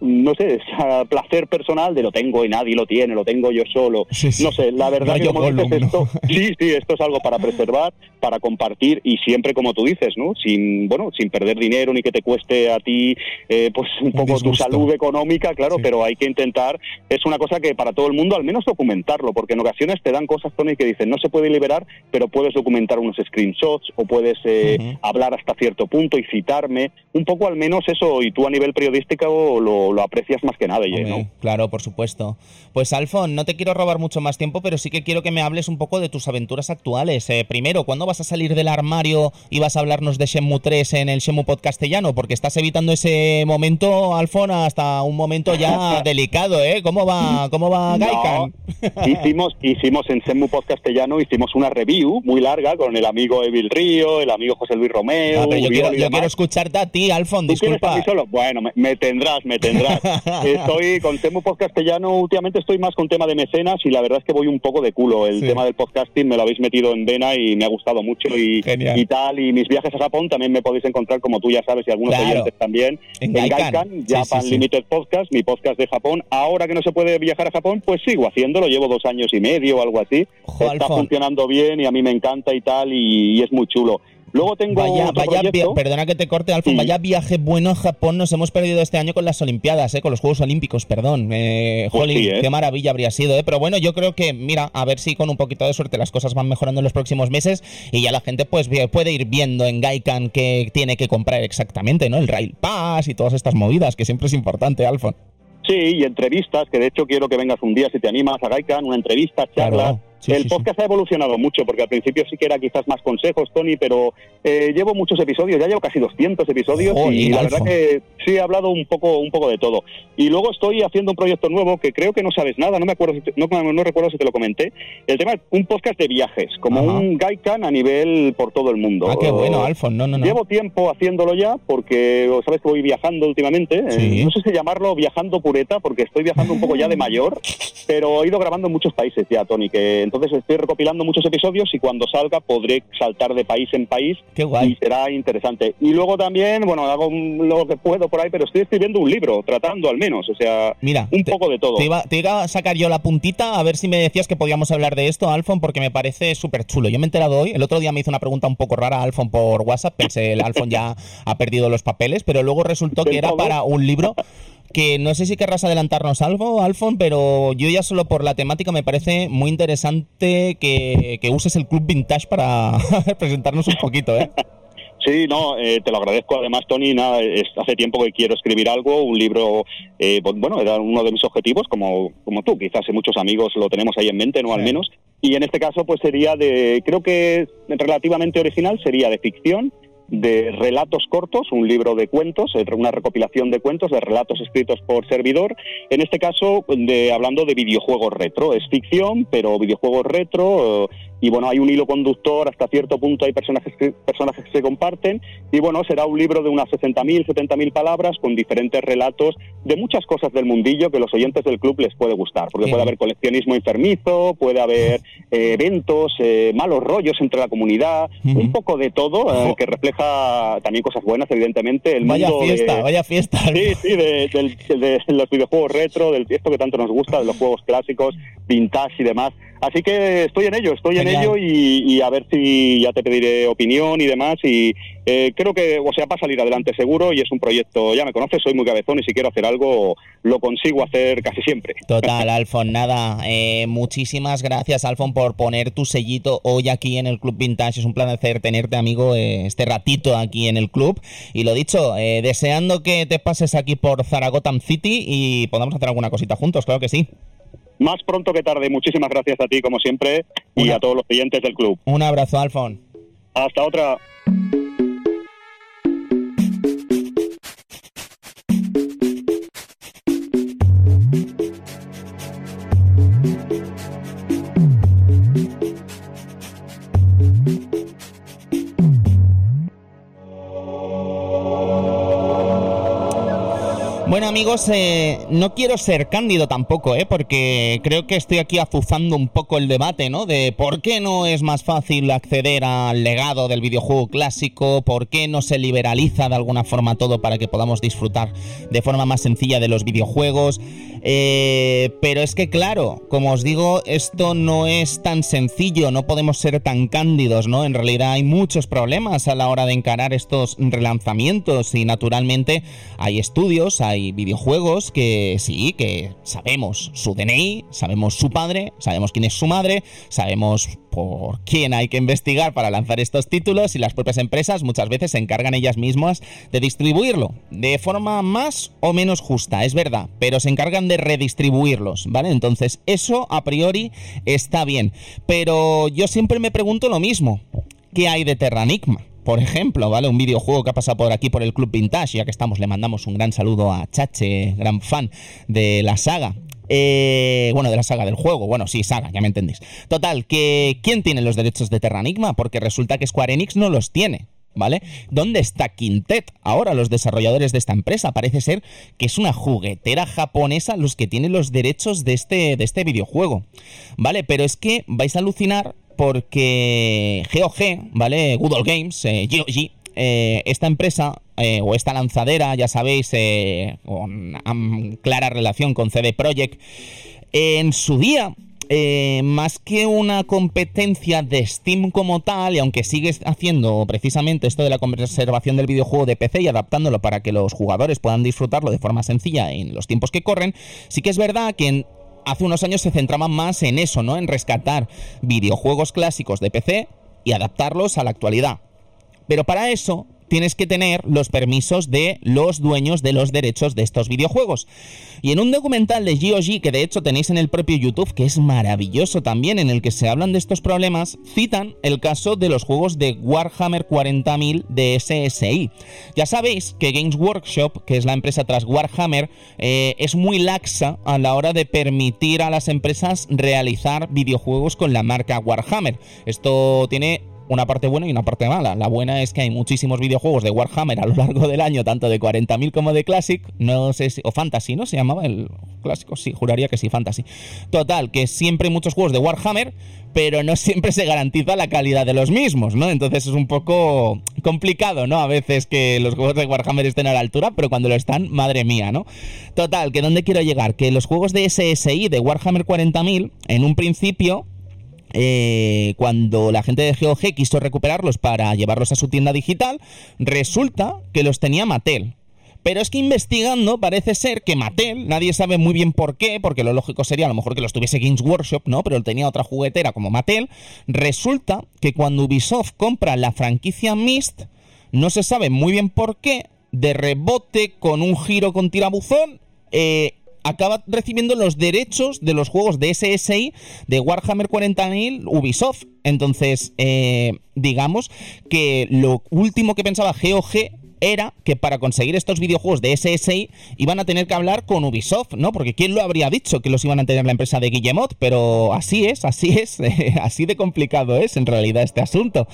no sé, ese placer personal de lo tengo y nadie lo tiene, lo tengo yo solo. No sé, la verdad que como dices esto, sí, sí, esto es algo para preservar, para compartir y siempre como tú dices, ¿no? Sin, bueno, sin perder dinero ni que te cueste a ti, eh, pues un, poco tu salud económica, claro, pero hay que intentar, es una cosa que para todo el mundo al menos documentarlo, porque en ocasiones te dan cosas, Tony, que dicen no se puede liberar, pero puedes documentar unos screenshots o puedes eh, hablar hasta cierto punto y citarme, un poco al menos eso, y tú a nivel periodístico lo lo aprecias más que nada, ¿no? Claro, por supuesto. Pues Alfon, no te quiero robar mucho más tiempo, pero sí que quiero que me hables un poco de tus aventuras actuales. Eh, primero, ¿cuándo vas a salir del armario y vas a hablarnos de Shenmue 3 en el Shenmue Podcastellano? Porque estás evitando ese momento, Alfon, hasta un momento ya delicado, ¿eh? ¿Cómo va, cómo va Gaikan? hicimos, hicimos en Shenmue Podcastellano, hicimos una review muy larga con el amigo Evil Río, el amigo José Luis Romeo. Ah, yo, quiero, escucharte a ti, Alfon, disculpa. Solo? Bueno, me, tendrás, me tendrás. estoy con Temu Podcastellano, últimamente estoy más con tema de mecenas y la verdad es que voy un poco de culo. El tema del podcasting me lo habéis metido en vena y me ha gustado mucho y, y tal. Y mis viajes a Japón también me podéis encontrar, como tú ya sabes, y algunos oyentes también, en, Gaikan, Japan Limited Podcast, mi podcast de Japón. Ahora que no se puede viajar a Japón, pues sigo haciéndolo, llevo dos años y medio o algo así. Está funcionando bien y a mí me encanta y tal, y es muy chulo. Luego tengo vaya, vaya perdona que te corte, Alfon, vaya viaje bueno a Japón nos hemos perdido este año con las Olimpiadas, eh, con los Juegos Olímpicos, perdón. Eh, pues ¿eh? qué maravilla habría sido, eh. Pero bueno, yo creo que, mira, a ver si con un poquito de suerte las cosas van mejorando en los próximos meses y ya la gente pues puede ir viendo en Gaikan qué tiene que comprar exactamente, ¿no? El Rail Pass y todas estas movidas, que siempre es importante, Alfon. Sí, y entrevistas, que de hecho quiero que vengas un día si te animas a Gaikan, una entrevista, charla el podcast ha evolucionado mucho, porque al principio sí que era quizás más consejos, Tony, pero eh, llevo muchos episodios, ya llevo casi 200 episodios y la verdad que sí he hablado un poco, un poco de todo. Y luego estoy haciendo un proyecto nuevo que creo que no sabes nada, no me acuerdo, no, no, recuerdo si te lo comenté. El tema es un podcast de viajes, como un Gaikan a nivel por todo el mundo. Ah, qué bueno, Alfon, no, no, no. Llevo tiempo haciéndolo ya, porque sabes que voy viajando últimamente. Eh, no sé si llamarlo viajando pureta, porque estoy viajando un poco ya de mayor, pero he ido grabando en muchos países ya, Tony, que entonces estoy recopilando muchos episodios y cuando salga podré saltar de país en país y será interesante. Y luego también, bueno, hago lo que puedo por ahí, pero estoy escribiendo un libro, tratando al menos, o sea, Mira, un poco de todo. Te iba, te iba, a sacar yo la puntita a ver si me decías que podíamos hablar de esto, Alfon, porque me parece súper chulo. Yo me he enterado hoy, el otro día me hizo una pregunta un poco rara Alfon por WhatsApp, pensé el Alfon ya ha perdido los papeles, pero luego resultó que era para un libro que no sé si querrás adelantarnos algo, Alfon, pero yo ya solo por la temática me parece muy interesante que, uses el Club Vintage para presentarnos un poquito, ¿eh? Sí, no, eh, te lo agradezco. Además, Tony, nada, hace tiempo que quiero escribir algo, un libro, eh, bueno, era uno de mis objetivos, como, como tú, quizás muchos amigos lo tenemos ahí en mente, no al menos. Y en este caso, pues sería de, creo que relativamente original, sería de ficción de relatos cortos, un libro de cuentos, eh, una recopilación de cuentos, de relatos escritos por servidor, en este caso de, hablando de videojuegos retro. Es ficción, pero videojuegos retro, y bueno, hay un hilo conductor, hasta cierto punto hay personajes que, personajes que se comparten, y bueno, será un libro de unas 60.000, 70.000 palabras con diferentes relatos de muchas cosas del mundillo que los oyentes del club les puede gustar, porque puede haber coleccionismo enfermizo, puede haber eh, eventos, eh, malos rollos entre la comunidad, un poco de todo, eh, que refleja también cosas buenas, evidentemente. El vaya fiesta, vaya fiesta. Sí, sí, de, los videojuegos retro, del esto que tanto nos gusta, de los juegos clásicos, vintage y demás. Así que estoy en ello, estoy en ello y, a ver si ya te pediré opinión y demás. Y eh, creo que, o sea, va a salir adelante seguro y es un proyecto, ya me conoces, soy muy cabezón y si quiero hacer algo lo consigo hacer casi siempre. Total, Alfon, nada. Eh, muchísimas gracias, Alfon, por poner tu sellito hoy aquí en el Club Vintage. Es un placer tenerte, amigo, eh, este ratito aquí en el club. Y lo dicho, deseando que te pases aquí por Zaragoza City y podamos hacer alguna cosita juntos, claro que sí más pronto que tarde. Muchísimas gracias a ti, como siempre, y a todos los clientes del club. Un abrazo, Alfon. Hasta otra. Bueno amigos, eh, no quiero ser cándido tampoco, ¿eh? porque creo que estoy aquí azuzando un poco el debate, ¿no? De por qué no es más fácil acceder al legado del videojuego clásico, por qué no se liberaliza de alguna forma todo para que podamos disfrutar de forma más sencilla de los videojuegos. Eh, pero es que claro, como os digo, esto no es tan sencillo, no podemos ser tan cándidos, ¿no? En realidad hay muchos problemas a la hora de encarar estos relanzamientos y naturalmente hay estudios, hay videojuegos que sí, que sabemos su DNI, sabemos su padre, sabemos quién es su madre, sabemos por quién hay que investigar para lanzar estos títulos y las propias empresas muchas veces se encargan ellas mismas de distribuirlo de forma más o menos justa, es verdad, pero se encargan de redistribuirlos, ¿vale? Entonces eso a priori está bien, pero yo siempre me pregunto lo mismo, ¿qué hay de Terranigma? Por ejemplo, ¿vale? Un videojuego que ha pasado por aquí por el Club Vintage, ya que estamos, le mandamos un gran saludo a Chache, gran fan de la saga. Eh, bueno, de la saga del juego. Bueno, sí, saga, ya me entendéis. Total, que ¿quién tiene los derechos de Terranigma? Porque resulta que Square Enix no los tiene. ¿Vale? ¿Dónde está Quintet? Ahora los desarrolladores de esta empresa. Parece ser que es una juguetera japonesa los que tienen los derechos de este, de este videojuego. ¿Vale? Pero es que vais a alucinar porque GOG, ¿vale? Good Old Games, eh, GOG, eh, esta empresa eh, o esta lanzadera, ya sabéis, eh, con clara relación con CD Projekt, en su día más que una competencia de Steam como tal, y aunque sigues haciendo precisamente esto de la conservación del videojuego de PC y adaptándolo para que los jugadores puedan disfrutarlo de forma sencilla en los tiempos que corren, sí que es verdad que hace unos años se centraban más en eso, ¿no? En rescatar videojuegos clásicos de PC y adaptarlos a la actualidad. Pero para eso tienes que tener los permisos de los dueños de los derechos de estos videojuegos. Y en un documental de GOG, que de hecho tenéis en el propio YouTube, que es maravilloso también, en el que se hablan de estos problemas, citan el caso de los juegos de Warhammer 40.000 de SSI. Ya sabéis que Games Workshop, que es la empresa tras Warhammer, eh, es muy laxa a la hora de permitir a las empresas realizar videojuegos con la marca Warhammer. Esto tiene una parte buena y una parte mala. La buena es que hay muchísimos videojuegos de Warhammer a lo largo del año, tanto de 40.000 como de Classic, no sé si, o Fantasy, ¿no? Se llamaba el clásico, sí, juraría que sí, Fantasy. Total, que siempre hay muchos juegos de Warhammer, pero no siempre se garantiza la calidad de los mismos, ¿no? Entonces es un poco complicado, ¿no? A veces que los juegos de Warhammer estén a la altura, pero cuando lo están, madre mía, ¿no? Total, que ¿dónde quiero llegar? Que los juegos de SSI, de Warhammer 40.000, en un principio eh, cuando la gente de GOG quiso recuperarlos para llevarlos a su tienda digital, resulta que los tenía Mattel. Pero es que investigando parece ser que Mattel, nadie sabe muy bien por qué, porque lo lógico sería a lo mejor que los tuviese Games Workshop, ¿no? Pero tenía otra juguetera como Mattel. Resulta que cuando Ubisoft compra la franquicia Mist, no se sabe muy bien por qué, de rebote con un giro con tirabuzón, eh, acaba recibiendo los derechos de los juegos de SSI de Warhammer 40.000 Ubisoft. Entonces, eh, digamos que lo último que pensaba GOG era que para conseguir estos videojuegos de SSI iban a tener que hablar con Ubisoft, ¿no? Porque ¿quién lo habría dicho que los iban a tener la empresa de Guillemot? Pero así es, así es, así de complicado es en realidad este asunto.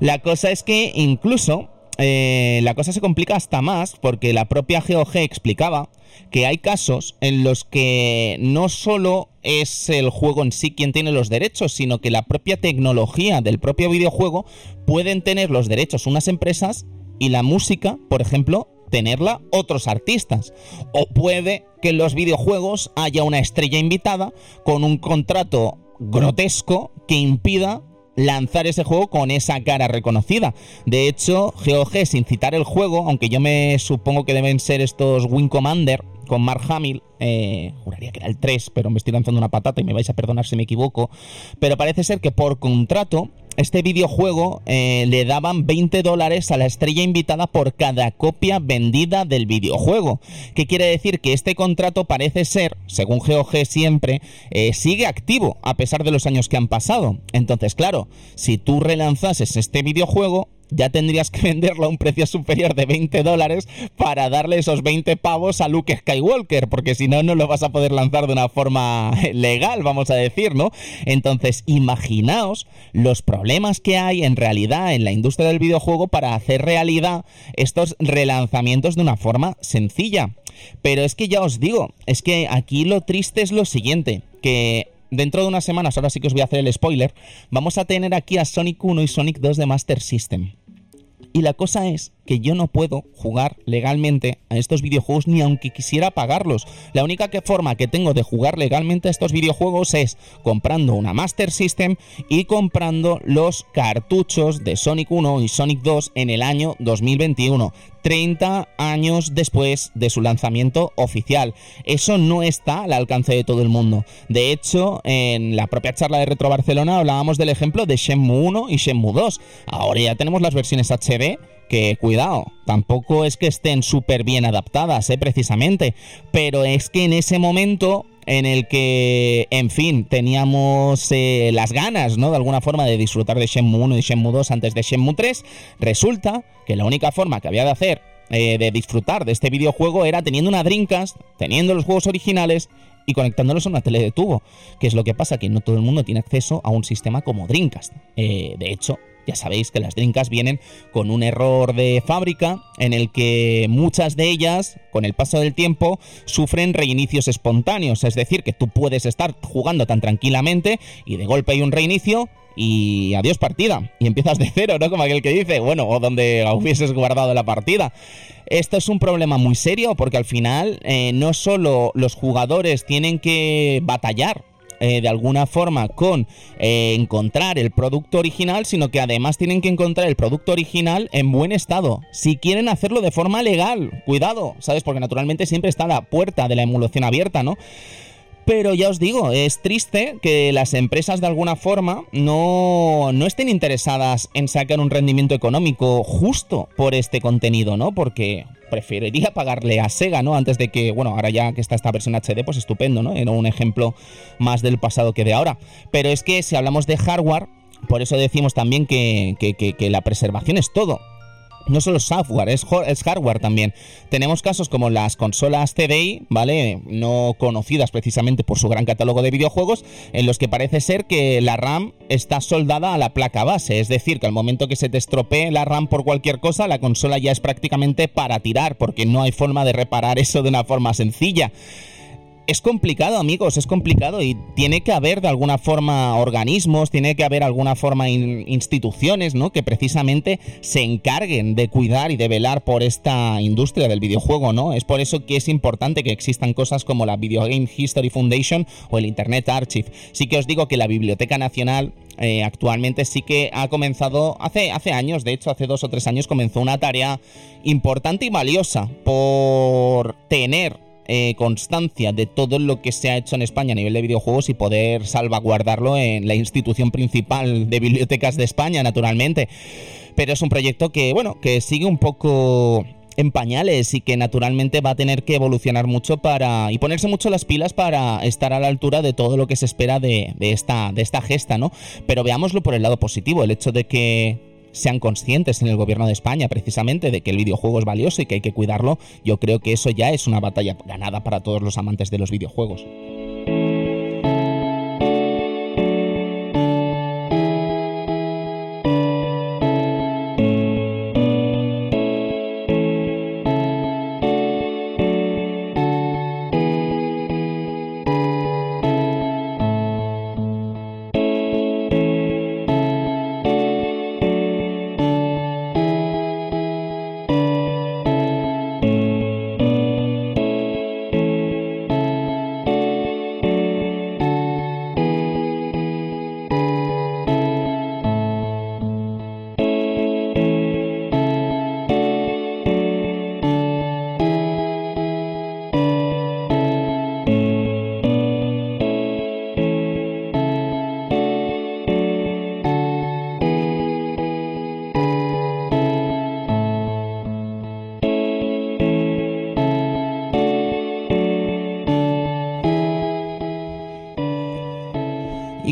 La cosa es que incluso eh, la cosa se complica hasta más porque la propia GOG explicaba que hay casos en los que no solo es el juego en sí quien tiene los derechos, sino que la propia tecnología del propio videojuego pueden tener los derechos unas empresas y la música, por ejemplo, tenerla otros artistas. O puede que en los videojuegos haya una estrella invitada con un contrato grotesco que impida lanzar ese juego con esa cara reconocida. De hecho, GOG, sin citar el juego, aunque yo me supongo que deben ser estos Wing Commander con Mark Hamill, eh, juraría que era el 3, pero me estoy lanzando una patata y me vais a perdonar si me equivoco, pero parece ser que por contrato este videojuego eh, le daban 20 dólares a la estrella invitada por cada copia vendida del videojuego. ¿Qué quiere decir? Que este contrato parece ser, según GOG siempre, eh, sigue activo a pesar de los años que han pasado. Entonces, claro, si tú relanzases este videojuego, ya tendrías que venderlo a un precio superior de 20 dólares para darle esos 20 pavos a Luke Skywalker, porque si no, no lo vas a poder lanzar de una forma legal, vamos a decir, ¿no? Entonces, imaginaos los problemas que hay en realidad en la industria del videojuego para hacer realidad estos relanzamientos de una forma sencilla. Pero es que ya os digo, es que aquí lo triste es lo siguiente, que dentro de unas semanas, ahora sí que os voy a hacer el spoiler, vamos a tener aquí a Sonic 1 y Sonic 2 de Master System. Y la cosa es que yo no puedo jugar legalmente a estos videojuegos ni aunque quisiera pagarlos. La única forma que tengo de jugar legalmente a estos videojuegos es comprando una Master System y comprando los cartuchos de Sonic 1 y Sonic 2 en el año 2021. 30 años después de su lanzamiento oficial. Eso no está al alcance de todo el mundo. De hecho, en la propia charla de Retro Barcelona hablábamos del ejemplo de Shenmue 1 y Shenmue 2. Ahora ya tenemos las versiones HD que cuidado, tampoco es que estén súper bien adaptadas, ¿eh? precisamente, pero es que en ese momento en el que, en fin, teníamos eh, las ganas, ¿no? De alguna forma de disfrutar de Shenmue 1 y Shenmue 2 antes de Shenmue 3, resulta que la única forma que había de hacer eh, de disfrutar de este videojuego era teniendo una Dreamcast, teniendo los juegos originales y conectándolos a una tele de tubo. Que es lo que pasa, que no todo el mundo tiene acceso a un sistema como Dreamcast. de hecho, ya sabéis que las Dreamcast vienen con un error de fábrica en el que muchas de ellas, con el paso del tiempo, sufren reinicios espontáneos. Es decir, que tú puedes estar jugando tan tranquilamente y de golpe hay un reinicio y adiós partida. Y empiezas de cero, ¿no? Como aquel que dice, bueno, o donde hubieses guardado la partida. Esto es un problema muy serio porque al final eh, no solo los jugadores tienen que batallar eh, de alguna forma con eh, encontrar el producto original, sino que además tienen que encontrar el producto original en buen estado. Si quieren hacerlo de forma legal, cuidado, ¿sabes? Porque naturalmente siempre está la puerta de la emulación abierta, ¿no? Pero ya os digo, es triste que las empresas de alguna forma no, no, estén interesadas en sacar un rendimiento económico justo por este contenido, ¿no? Porque preferiría pagarle a Sega, ¿no? Antes de que, bueno, ahora ya que está esta versión HD, pues estupendo, ¿no? Era un ejemplo más del pasado que de ahora. Pero es que si hablamos de hardware, por eso decimos también que, que la preservación es todo no solo software, es, hardware también. Tenemos casos como las consolas CDI, ¿vale? No conocidas precisamente por su gran catálogo de videojuegos, en los que parece ser que la RAM está soldada a la placa base. Es decir, que al momento que se te estropee la RAM por cualquier cosa, la consola ya es prácticamente para tirar, porque no hay forma de reparar eso de una forma sencilla es complicado, amigos, es complicado y tiene que haber de alguna forma organismos, tiene que haber alguna forma instituciones, ¿no? Que precisamente se encarguen de cuidar y de velar por esta industria del videojuego, ¿no? Es por eso que es importante que existan cosas como la Video Game History Foundation o el Internet Archive. Sí que os digo que la Biblioteca Nacional eh, actualmente sí que ha comenzado, hace, hace años, de hecho hace dos o tres años comenzó una tarea importante y valiosa por tener eh, constancia de todo lo que se ha hecho en España a nivel de videojuegos y poder salvaguardarlo en la institución principal de bibliotecas de España, naturalmente. Pero es un proyecto que, bueno, que sigue un poco en pañales y que naturalmente va a tener que evolucionar mucho para y ponerse mucho las pilas para estar a la altura de todo lo que se espera de, de esta, de esta gesta, ¿no? Pero veámoslo por el lado positivo, el hecho de que sean conscientes en el gobierno de España precisamente de que el videojuego es valioso y que hay que cuidarlo, yo creo que eso ya es una batalla ganada para todos los amantes de los videojuegos.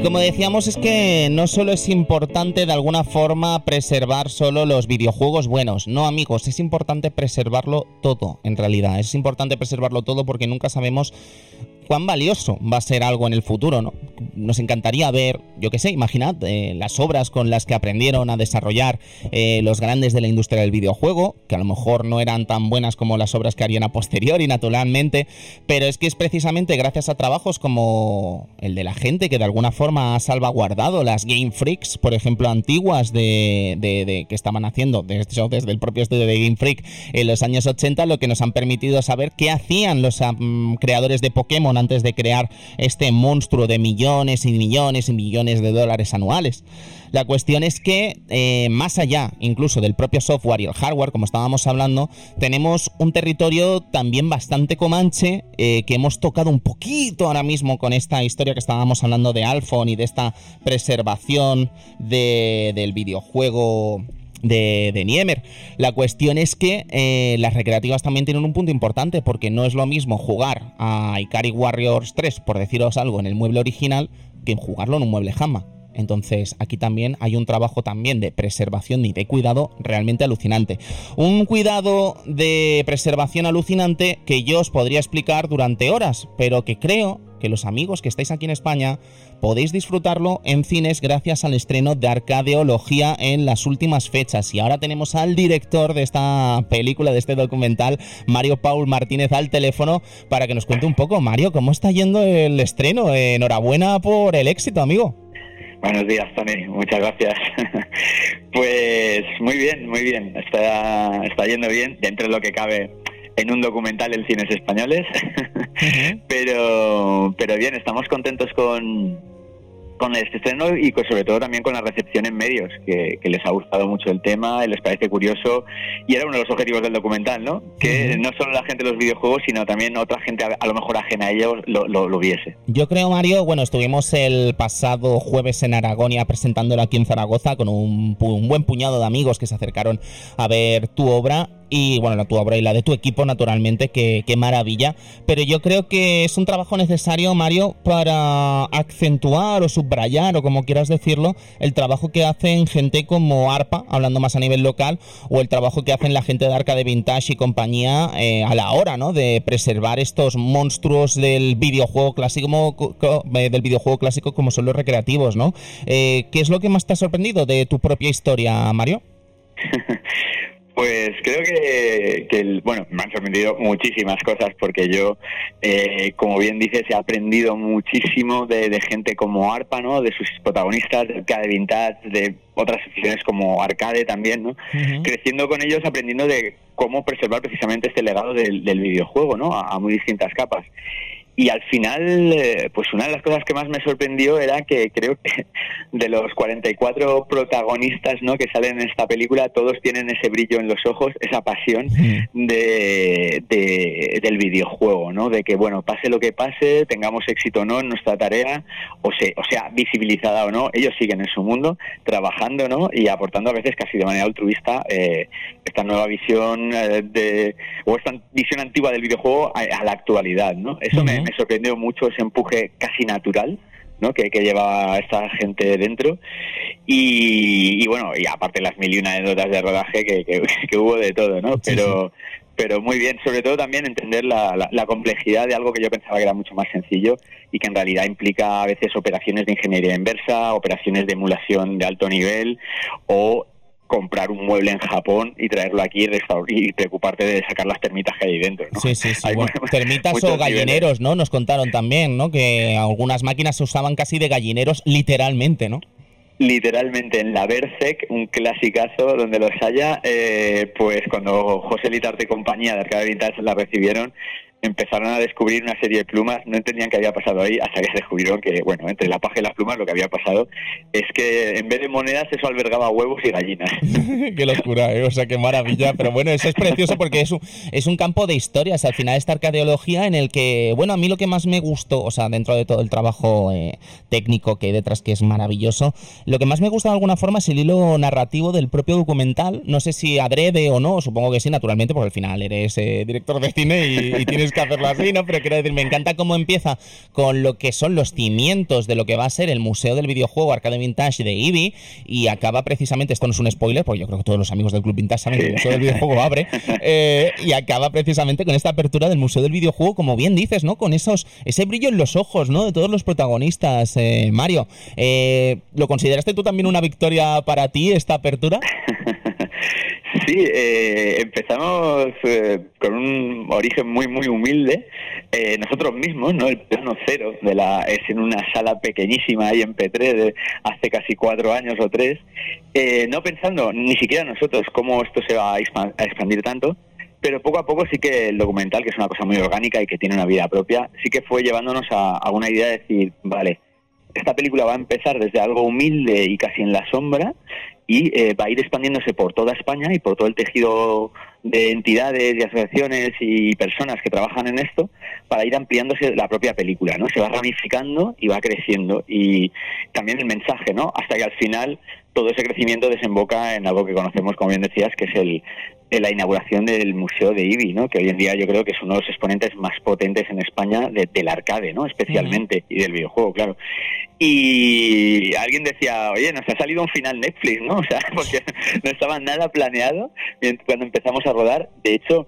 Y como decíamos, es que no solo es importante de alguna forma preservar solo los videojuegos buenos, no amigos, es importante preservarlo todo, en realidad. Es importante preservarlo todo porque nunca sabemos cuán valioso va a ser algo en el futuro, ¿no? Nos encantaría ver, yo qué sé, imaginad eh, las obras con las que aprendieron a desarrollar eh, los grandes de la industria del videojuego, que a lo mejor no eran tan buenas como las obras que harían a posteriori, naturalmente, pero es que es precisamente gracias a trabajos como el de la gente que de alguna forma ha salvaguardado las Game Freaks, por ejemplo, antiguas de, que estaban haciendo desde, desde el propio estudio de Game Freak en los años 80, lo que nos han permitido saber qué hacían los creadores de Pokémon antes de crear este monstruo de millones y millones y millones de dólares anuales. La cuestión es que, eh, más allá incluso del propio software y el hardware, como estábamos hablando, tenemos un territorio también bastante comanche eh, que hemos tocado un poquito ahora mismo con esta historia que estábamos hablando de Alphon y de esta preservación del videojuego de, de, Niemer. La cuestión es que eh, las recreativas también tienen un punto importante porque no es lo mismo jugar a Ikari Warriors 3, por deciros algo, en el mueble original que jugarlo en un mueble Hamma. Entonces aquí también hay un trabajo también de preservación y de cuidado realmente alucinante. Un cuidado de preservación alucinante que yo os podría explicar durante horas, pero que creo que los amigos que estáis aquí en España podéis disfrutarlo en cines gracias al estreno de Arcadeología en las últimas fechas. Y ahora tenemos al director de esta película, de este documental, Mario Paul Martínez, al teléfono para que nos cuente un poco. Mario, ¿cómo está yendo el estreno? Enhorabuena por el éxito, amigo. Buenos días, Tony. Muchas gracias. pues muy bien, muy bien. Está, está yendo bien dentro de lo que cabe en un documental en cines españoles. pero, pero bien, estamos contentos con, con este estreno y sobre todo también con la recepción en medios, que, les ha gustado mucho el tema, les parece curioso y era uno de los objetivos del documental, ¿no? Que no solo la gente de los videojuegos, sino también otra gente a, lo mejor ajena a ellos lo, lo, viese. Yo creo, Mario, bueno, estuvimos el pasado jueves en Aragonia presentándolo aquí en Zaragoza con un, un buen puñado de amigos que se acercaron a ver tu obra y bueno, la tu obra y la de tu equipo, naturalmente, qué, qué maravilla. Pero yo creo que es un trabajo necesario, Mario, para acentuar o subrayar, o como quieras decirlo, el trabajo que hacen gente como ARPA, hablando más a nivel local, o el trabajo que hacen la gente de Arca de Vintage y compañía eh, a la hora, ¿no? De preservar estos monstruos del videojuego clásico, eh, del videojuego clásico como son los recreativos, ¿no? Eh, ¿Qué es lo que más te ha sorprendido de tu propia historia, Mario? Pues creo que, bueno, me han sorprendido muchísimas cosas porque yo, eh, como bien dices, he aprendido muchísimo de, gente como Arpa, ¿no? De sus protagonistas, de Arcade Vintage, de otras secciones como Arcade también, ¿no? Creciendo con ellos, aprendiendo de cómo preservar precisamente este legado del, videojuego, ¿no? a muy distintas capas. Y al final, eh, pues una de las cosas que más me sorprendió era que creo que de los 44 protagonistas ¿no? que salen en esta película, todos tienen ese brillo en los ojos, esa pasión de, del videojuego, ¿no? De que, bueno, pase lo que pase, tengamos éxito o no en nuestra tarea, o, se, o sea, visibilizada o no, ellos siguen en su mundo, trabajando, ¿no? Y aportando a veces casi de manera altruista eh, esta nueva visión eh, de, o esta visión antigua del videojuego a, la actualidad, ¿no? Eso me me sorprendió mucho ese empuje casi natural ¿no? que, que lleva esta gente dentro. Y, bueno, y aparte las mil y una anécdotas de rodaje que, que, hubo de todo, ¿no? pero, pero muy bien, sobre todo también entender la, la, complejidad de algo que yo pensaba que era mucho más sencillo y que en realidad implica a veces operaciones de ingeniería inversa, operaciones de emulación de alto nivel o comprar un mueble en Japón y traerlo aquí y, preocuparte de sacar las termitas que hay dentro. ¿no? Sí, sí, sí. termitas o gallineros, ¿no? Nos contaron también, ¿no? Que algunas máquinas se usaban casi de gallineros literalmente, ¿no? literalmente en la Bersec, un clasicazo donde los haya, eh, pues cuando José Litarte y compañía de Arcade Vintage la recibieron, empezaron a descubrir una serie de plumas, no entendían qué había pasado ahí, hasta que descubrieron que, bueno, entre la paja y las plumas lo que había pasado es que en vez de monedas eso albergaba huevos y gallinas. qué locura, ¿eh? o sea, qué maravilla, pero bueno, eso es precioso porque es un, es un campo de historias, al final esta arcadeología en el que, bueno, a mí lo que más me gustó, o sea, dentro de todo el trabajo eh, técnico que hay detrás, que es maravilloso, lo que más me gusta de alguna forma es el hilo narrativo del propio documental, no sé si adrede o no, supongo que sí, naturalmente, porque al final eres eh, director de cine y tienes tienes que hacerlo así, ¿no? Pero quiero decir, me encanta cómo empieza con lo que son los cimientos de lo que va a ser el Museo del Videojuego Arcade Vintage de Eevee y acaba precisamente, esto no es un spoiler, porque yo creo que todos los amigos del Club Vintage saben que el Museo del Videojuego abre, eh, y acaba precisamente con esta apertura del Museo del Videojuego, como bien dices, ¿no? Con esos ese brillo en los ojos, ¿no? De todos los protagonistas, eh, Mario. Eh, ¿Lo consideraste tú también una victoria para ti esta apertura? Sí, eh, empezamos eh, con un origen muy muy humilde. Eh, nosotros mismos, no, el plano cero de la es en una sala pequeñísima ahí en P3 de hace casi cuatro años o tres, no pensando ni siquiera nosotros cómo esto se va a, expandir tanto, pero poco a poco sí que el documental, que es una cosa muy orgánica y que tiene una vida propia, sí que fue llevándonos a, a una idea de decir, vale, esta película va a empezar desde algo humilde y casi en la sombra y eh, va a ir expandiéndose por toda España y por todo el tejido de entidades y asociaciones y personas que trabajan en esto para ir ampliándose la propia película, ¿no? Se va ramificando y va creciendo y también el mensaje, ¿no? Hasta que al final todo ese crecimiento desemboca en algo que conocemos, como bien decías, que es el, la inauguración del Museo de IBI, ¿no? que hoy en día yo creo que es uno de los exponentes más potentes en España del arcade, ¿no? especialmente, y del videojuego, claro. Y alguien decía, oye, nos ha salido un final Netflix, ¿no? O sea, porque no estaba nada planeado cuando empezamos a rodar. De hecho,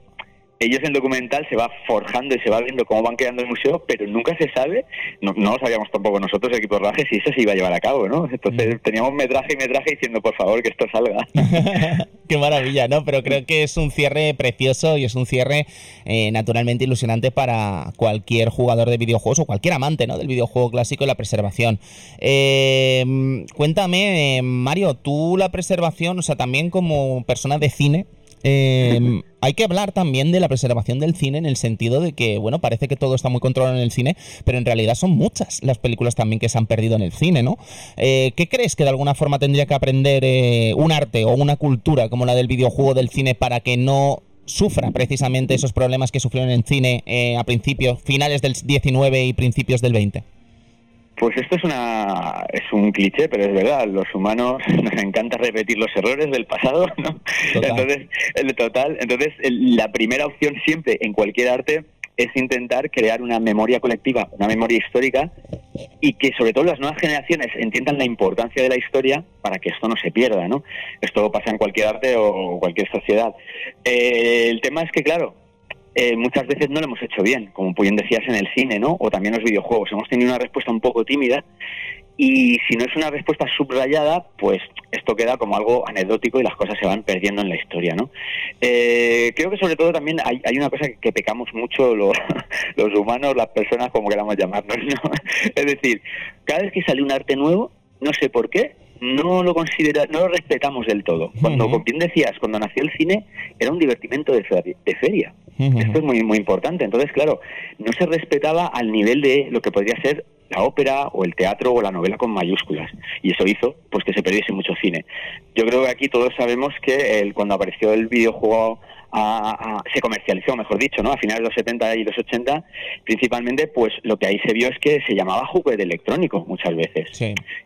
ellos en el documental se va forjando y se va viendo cómo van quedando el museo, pero nunca se sabe, no, no sabíamos tampoco nosotros, el equipo de rodaje, si eso se iba a llevar a cabo, ¿no? Entonces mm. teníamos metraje y metraje diciendo, por favor, que esto salga. Qué maravilla, ¿no? Pero creo que es un cierre precioso y es un cierre eh, naturalmente ilusionante para cualquier jugador de videojuegos o cualquier amante, ¿no? Del videojuego clásico y la preservación. Eh, cuéntame, eh, Mario, tú la preservación, o sea, también como persona de cine, eh, hay que hablar también de la preservación del cine en el sentido de que, bueno, parece que todo está muy controlado en el cine, pero en realidad son muchas las películas también que se han perdido en el cine, ¿no? Eh, ¿Qué crees que de alguna forma tendría que aprender eh, un arte o una cultura como la del videojuego del cine para que no sufra precisamente esos problemas que sufrieron en cine eh, a principios, finales del 19 y principios del 20? Pues esto es una es un cliché, pero es verdad. Los humanos nos encanta repetir los errores del pasado, ¿no? Entonces, el total. Entonces, la primera opción siempre en cualquier arte es intentar crear una memoria colectiva, una memoria histórica, y que sobre todo las nuevas generaciones entiendan la importancia de la historia para que esto no se pierda, ¿no? Esto pasa en cualquier arte o cualquier sociedad. Eh, el tema es que, claro, eh, muchas veces no lo hemos hecho bien, como bien decías en el cine, ¿no? O también los videojuegos. Hemos tenido una respuesta un poco tímida y si no es una respuesta subrayada, pues esto queda como algo anecdótico y las cosas se van perdiendo en la historia, ¿no? Eh, creo que sobre todo también hay, hay una cosa que, pecamos mucho los, los humanos, las personas, como queramos llamarnos, ¿no? Es decir, cada vez que sale un arte nuevo, no sé por qué, no lo considera, no lo respetamos del todo. Cuando, como bien decías, cuando nació el cine era un divertimento de, feria. Esto es muy, muy importante. Entonces, claro, no se respetaba al nivel de lo que podría ser la ópera o el teatro o la novela con mayúsculas. Y eso hizo pues que se perdiese mucho cine. Yo creo que aquí todos sabemos que el, cuando apareció el videojuego se comercializó, mejor dicho, ¿no? A finales de los 70 y los 80, principalmente, pues lo que ahí se vio es que se llamaba juguete electrónico muchas veces.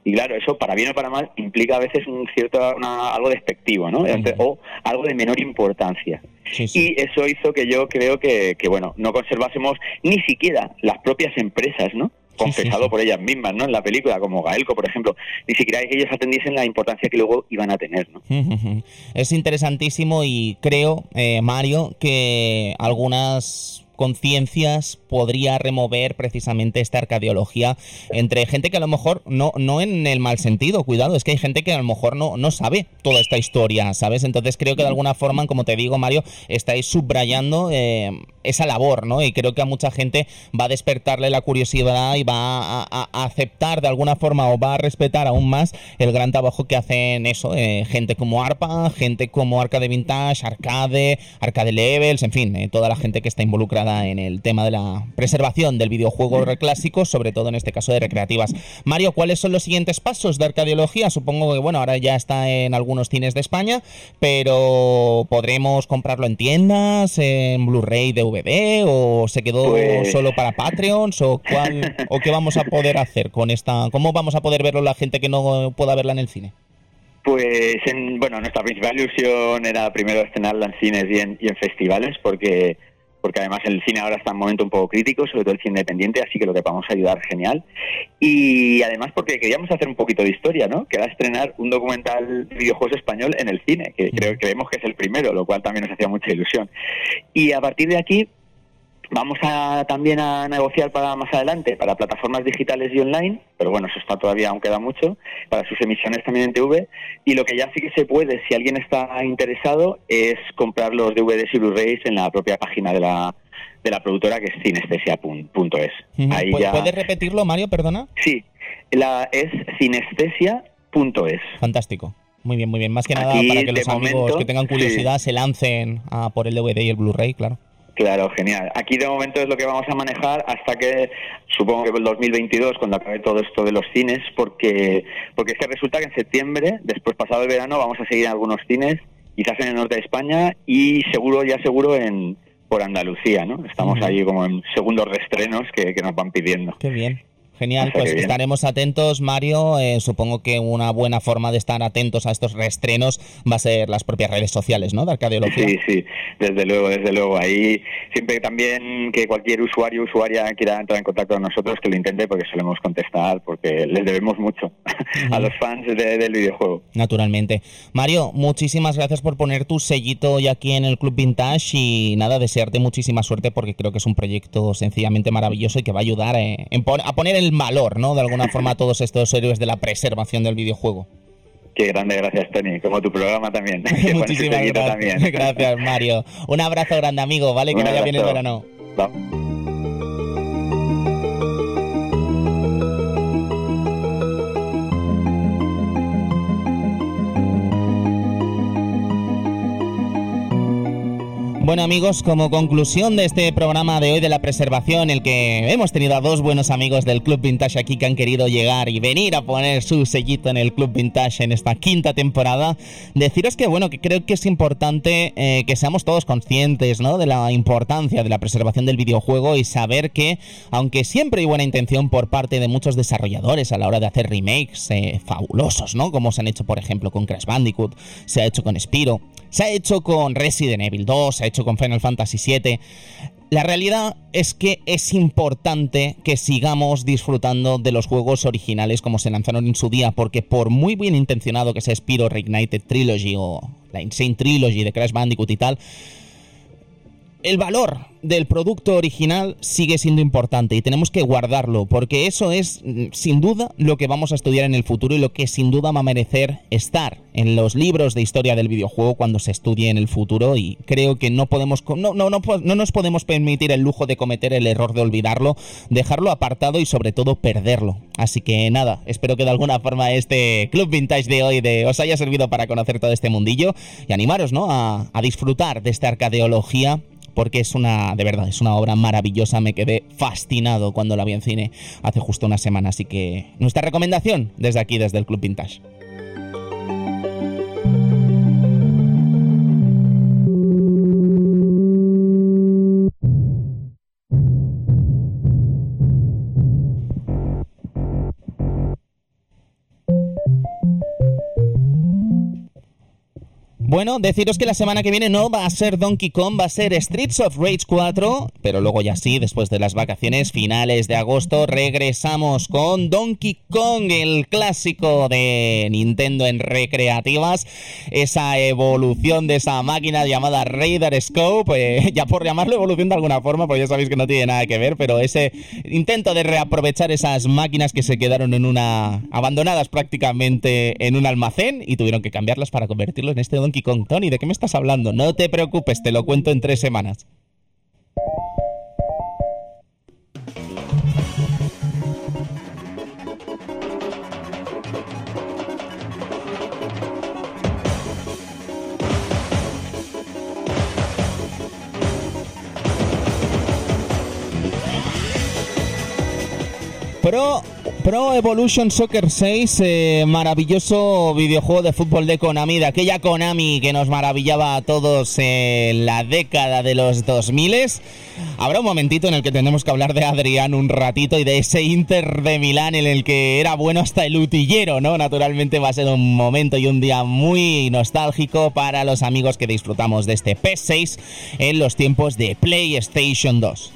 Y claro, eso para bien o para mal implica a veces un cierto algo despectivo, ¿no? O algo de menor importancia. Y eso hizo que yo creo que, que, bueno, no conservásemos ni siquiera las propias empresas, ¿no? Confesado por ellas mismas, ¿no? En la película, como Gaelco, por ejemplo, ni siquiera ellos atendiesen la importancia que luego iban a tener, ¿no? Es interesantísimo y creo, eh, Mario, que algunas conciencias podría remover precisamente esta arcadiología entre gente que a lo mejor no, no en el mal sentido, cuidado, es que hay gente que a lo mejor no, no sabe toda esta historia, ¿sabes? Entonces creo que de alguna forma, como te digo, Mario, estáis subrayando eh, esa labor, ¿no? Y creo que a mucha gente va a despertarle la curiosidad y va a, aceptar de alguna forma o va a respetar aún más el gran trabajo que hacen eso, eh, gente como ARPA, gente como Arcade Vintage, Arcade, Arcade Levels, en fin, eh, toda la gente que está involucrada en el tema de la preservación del videojuego clásico, sobre todo en este caso de recreativas. Mario, ¿cuáles son los siguientes pasos de arcadiología? Supongo que, bueno, ahora ya está en algunos cines de España, pero ¿podremos comprarlo en tiendas, en Blu-ray, DVD, o se quedó pues solo para Patreons, o, cuál, o qué vamos a poder hacer con esta, cómo vamos a poder verlo la gente que no pueda verla en el cine? Pues, bueno, nuestra principal ilusión era primero estrenarla en cines y en, y en festivales, porque porque además el cine ahora está en un momento un poco crítico, sobre todo el cine independiente, así que lo que vamos a ayudar, genial. Y además porque queríamos hacer un poquito de historia, ¿no? Que era estrenar un documental de videojuegos español en el cine, que creo, creemos que es el primero, lo cual también nos hacía mucha ilusión. Y a partir de aquí Vamos a, también a negociar para más adelante para plataformas digitales y online, pero bueno, eso está todavía, aún queda mucho, para sus emisiones también en TV. Y lo que ya sí que se puede, si alguien está interesado, es comprar los DVDs y Blu-rays en la propia página de la, de la productora que es cinestesia.es. ¿Puedes repetirlo, Mario? Perdona. Sí, la, es cinestesia.es. Fantástico. Muy bien, muy bien. Más que nada para que los amigos que tengan curiosidad se lancen a por el DVD y el Blu-ray, claro. Claro, genial. Aquí de momento es lo que vamos a manejar hasta que supongo que el 2022, cuando acabe todo esto de los cines, porque porque es que resulta que en septiembre, después pasado el verano, vamos a seguir en algunos cines, quizás en el norte de España y seguro, ya seguro en por Andalucía, ¿no? Estamos ahí como en segundos restrenos que, que nos van pidiendo. Qué bien. Genial, pues estaremos atentos, Mario. Eh, supongo que una buena forma de estar atentos a estos reestrenos va a ser las propias redes sociales, ¿no? De Arcadeología. Sí, sí, desde luego, desde luego. Ahí siempre también que cualquier usuario o usuaria quiera entrar en contacto con nosotros, que lo intente porque solemos contestar, porque les debemos mucho a los fans del videojuego. Naturalmente. Mario, muchísimas gracias por poner tu sellito hoy aquí en el Club Vintage y nada, desearte muchísima suerte porque creo que es un proyecto sencillamente maravilloso y que va a ayudar eh, a poner el valor, ¿no? De alguna forma a todos estos héroes de la preservación del videojuego. Qué grande, gracias Tony, como tu programa también. Muchísimas gracias. Gracias Mario. Un abrazo grande amigo, ¿vale? Que vaya bien el verano. Bueno amigos, como conclusión de este programa de hoy de la preservación, el que hemos tenido a dos buenos amigos del Club Vintage aquí que han querido llegar y venir a poner su sellito en el Club Vintage en esta quinta temporada, deciros que bueno, que creo que es importante eh, que seamos todos conscientes ¿no? de la importancia de la preservación del videojuego y saber que, aunque siempre hay buena intención por parte de muchos desarrolladores a la hora de hacer remakes eh, fabulosos, ¿no? Como se han hecho por ejemplo con Crash Bandicoot, se ha hecho con Spiro, se ha hecho con Resident Evil 2, se ha hecho con Final Fantasy VII. La realidad es que es importante que sigamos disfrutando de los juegos originales como se lanzaron en su día, porque por muy bien intencionado que sea Spiro Reignited Trilogy o la Insane Trilogy de Crash Bandicoot y tal, el valor del producto original sigue siendo importante y tenemos que guardarlo porque eso es mm, sin duda lo que vamos a estudiar en el futuro y lo que sin duda va a merecer estar en los libros de historia del videojuego cuando se estudie en el futuro y creo que no podemos no, no, no, no nos podemos permitir el lujo de cometer el error de olvidarlo, dejarlo apartado y sobre todo perderlo. Así que nada, espero que de alguna forma este Club Vintage de hoy de, os haya servido para conocer todo este mundillo y animaros ¿no? a, a disfrutar de esta arcadeología porque es una, de verdad, es una obra maravillosa. Me quedé fascinado cuando la vi en cine hace justo una semana. Así que nuestra recomendación desde aquí, desde el Club Vintage. Bueno, deciros que la semana que viene no va a ser Donkey Kong, va a ser Streets of Rage 4, pero luego ya sí, después de las vacaciones finales de agosto, regresamos con Donkey Kong, el clásico de Nintendo en recreativas, esa evolución de esa máquina llamada Raider Scope, eh, ya por llamarlo evolución de alguna forma, porque ya sabéis que no tiene nada que ver, pero ese intento de reaprovechar esas máquinas que se quedaron en una abandonadas prácticamente en un almacén y tuvieron que cambiarlas para convertirlo en este Donkey con Tony, ¿de qué me estás hablando? No te preocupes, te lo cuento en tres semanas. Pro Evolution Soccer 6, eh, maravilloso videojuego de fútbol de Konami, de aquella Konami que nos maravillaba a todos en la década de los 2000. Habrá un momentito en el que tenemos que hablar de Adrián un ratito y de ese Inter de Milán en el que era bueno hasta el utillero, ¿no? Naturalmente va a ser un momento y un día muy nostálgico para los amigos que disfrutamos de este PS6 en los tiempos de PlayStation 2.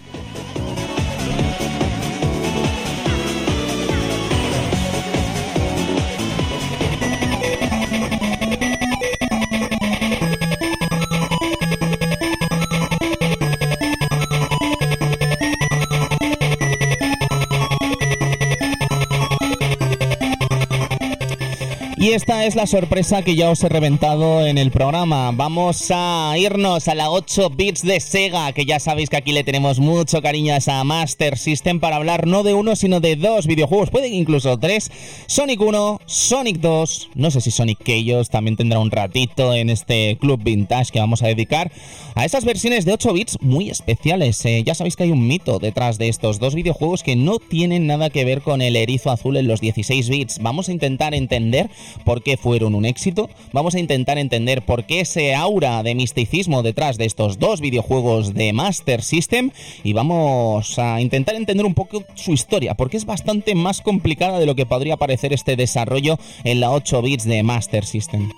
Y esta es la sorpresa que ya os he reventado en el programa. Vamos a irnos a la 8 bits de Sega, que ya sabéis que aquí le tenemos mucho cariño a esa Master System para hablar no de uno, sino de dos videojuegos, pueden incluso tres. Sonic 1, Sonic 2, no sé si Sonic ellos también tendrá un ratito en este club vintage que vamos a dedicar a esas versiones de 8 bits muy especiales. Eh, ya sabéis que hay un mito detrás de estos dos videojuegos que no tienen nada que ver con el erizo azul en los 16 bits. Vamos a intentar entender por qué fueron un éxito, vamos a intentar entender por qué ese aura de misticismo detrás de estos dos videojuegos de Master System y vamos a intentar entender un poco su historia, porque es bastante más complicada de lo que podría parecer este desarrollo en la 8 bits de Master System.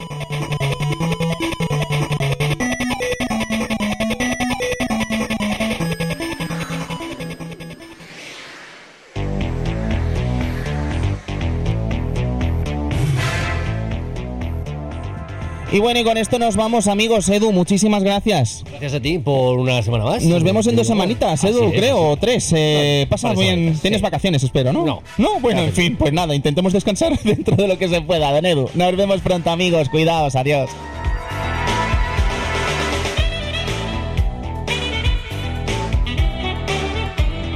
Y bueno, y con esto nos vamos, amigos. Edu, muchísimas gracias. Gracias a ti por una semana más. Nos vemos en dos semanitas, Edu, creo, o tres. Eh, pasa bien. Tienes vacaciones, espero, ¿no? No. No, bueno, en fin, pues nada, intentemos descansar dentro de lo que se pueda, don Edu. Nos vemos pronto, amigos. Cuidaos, adiós.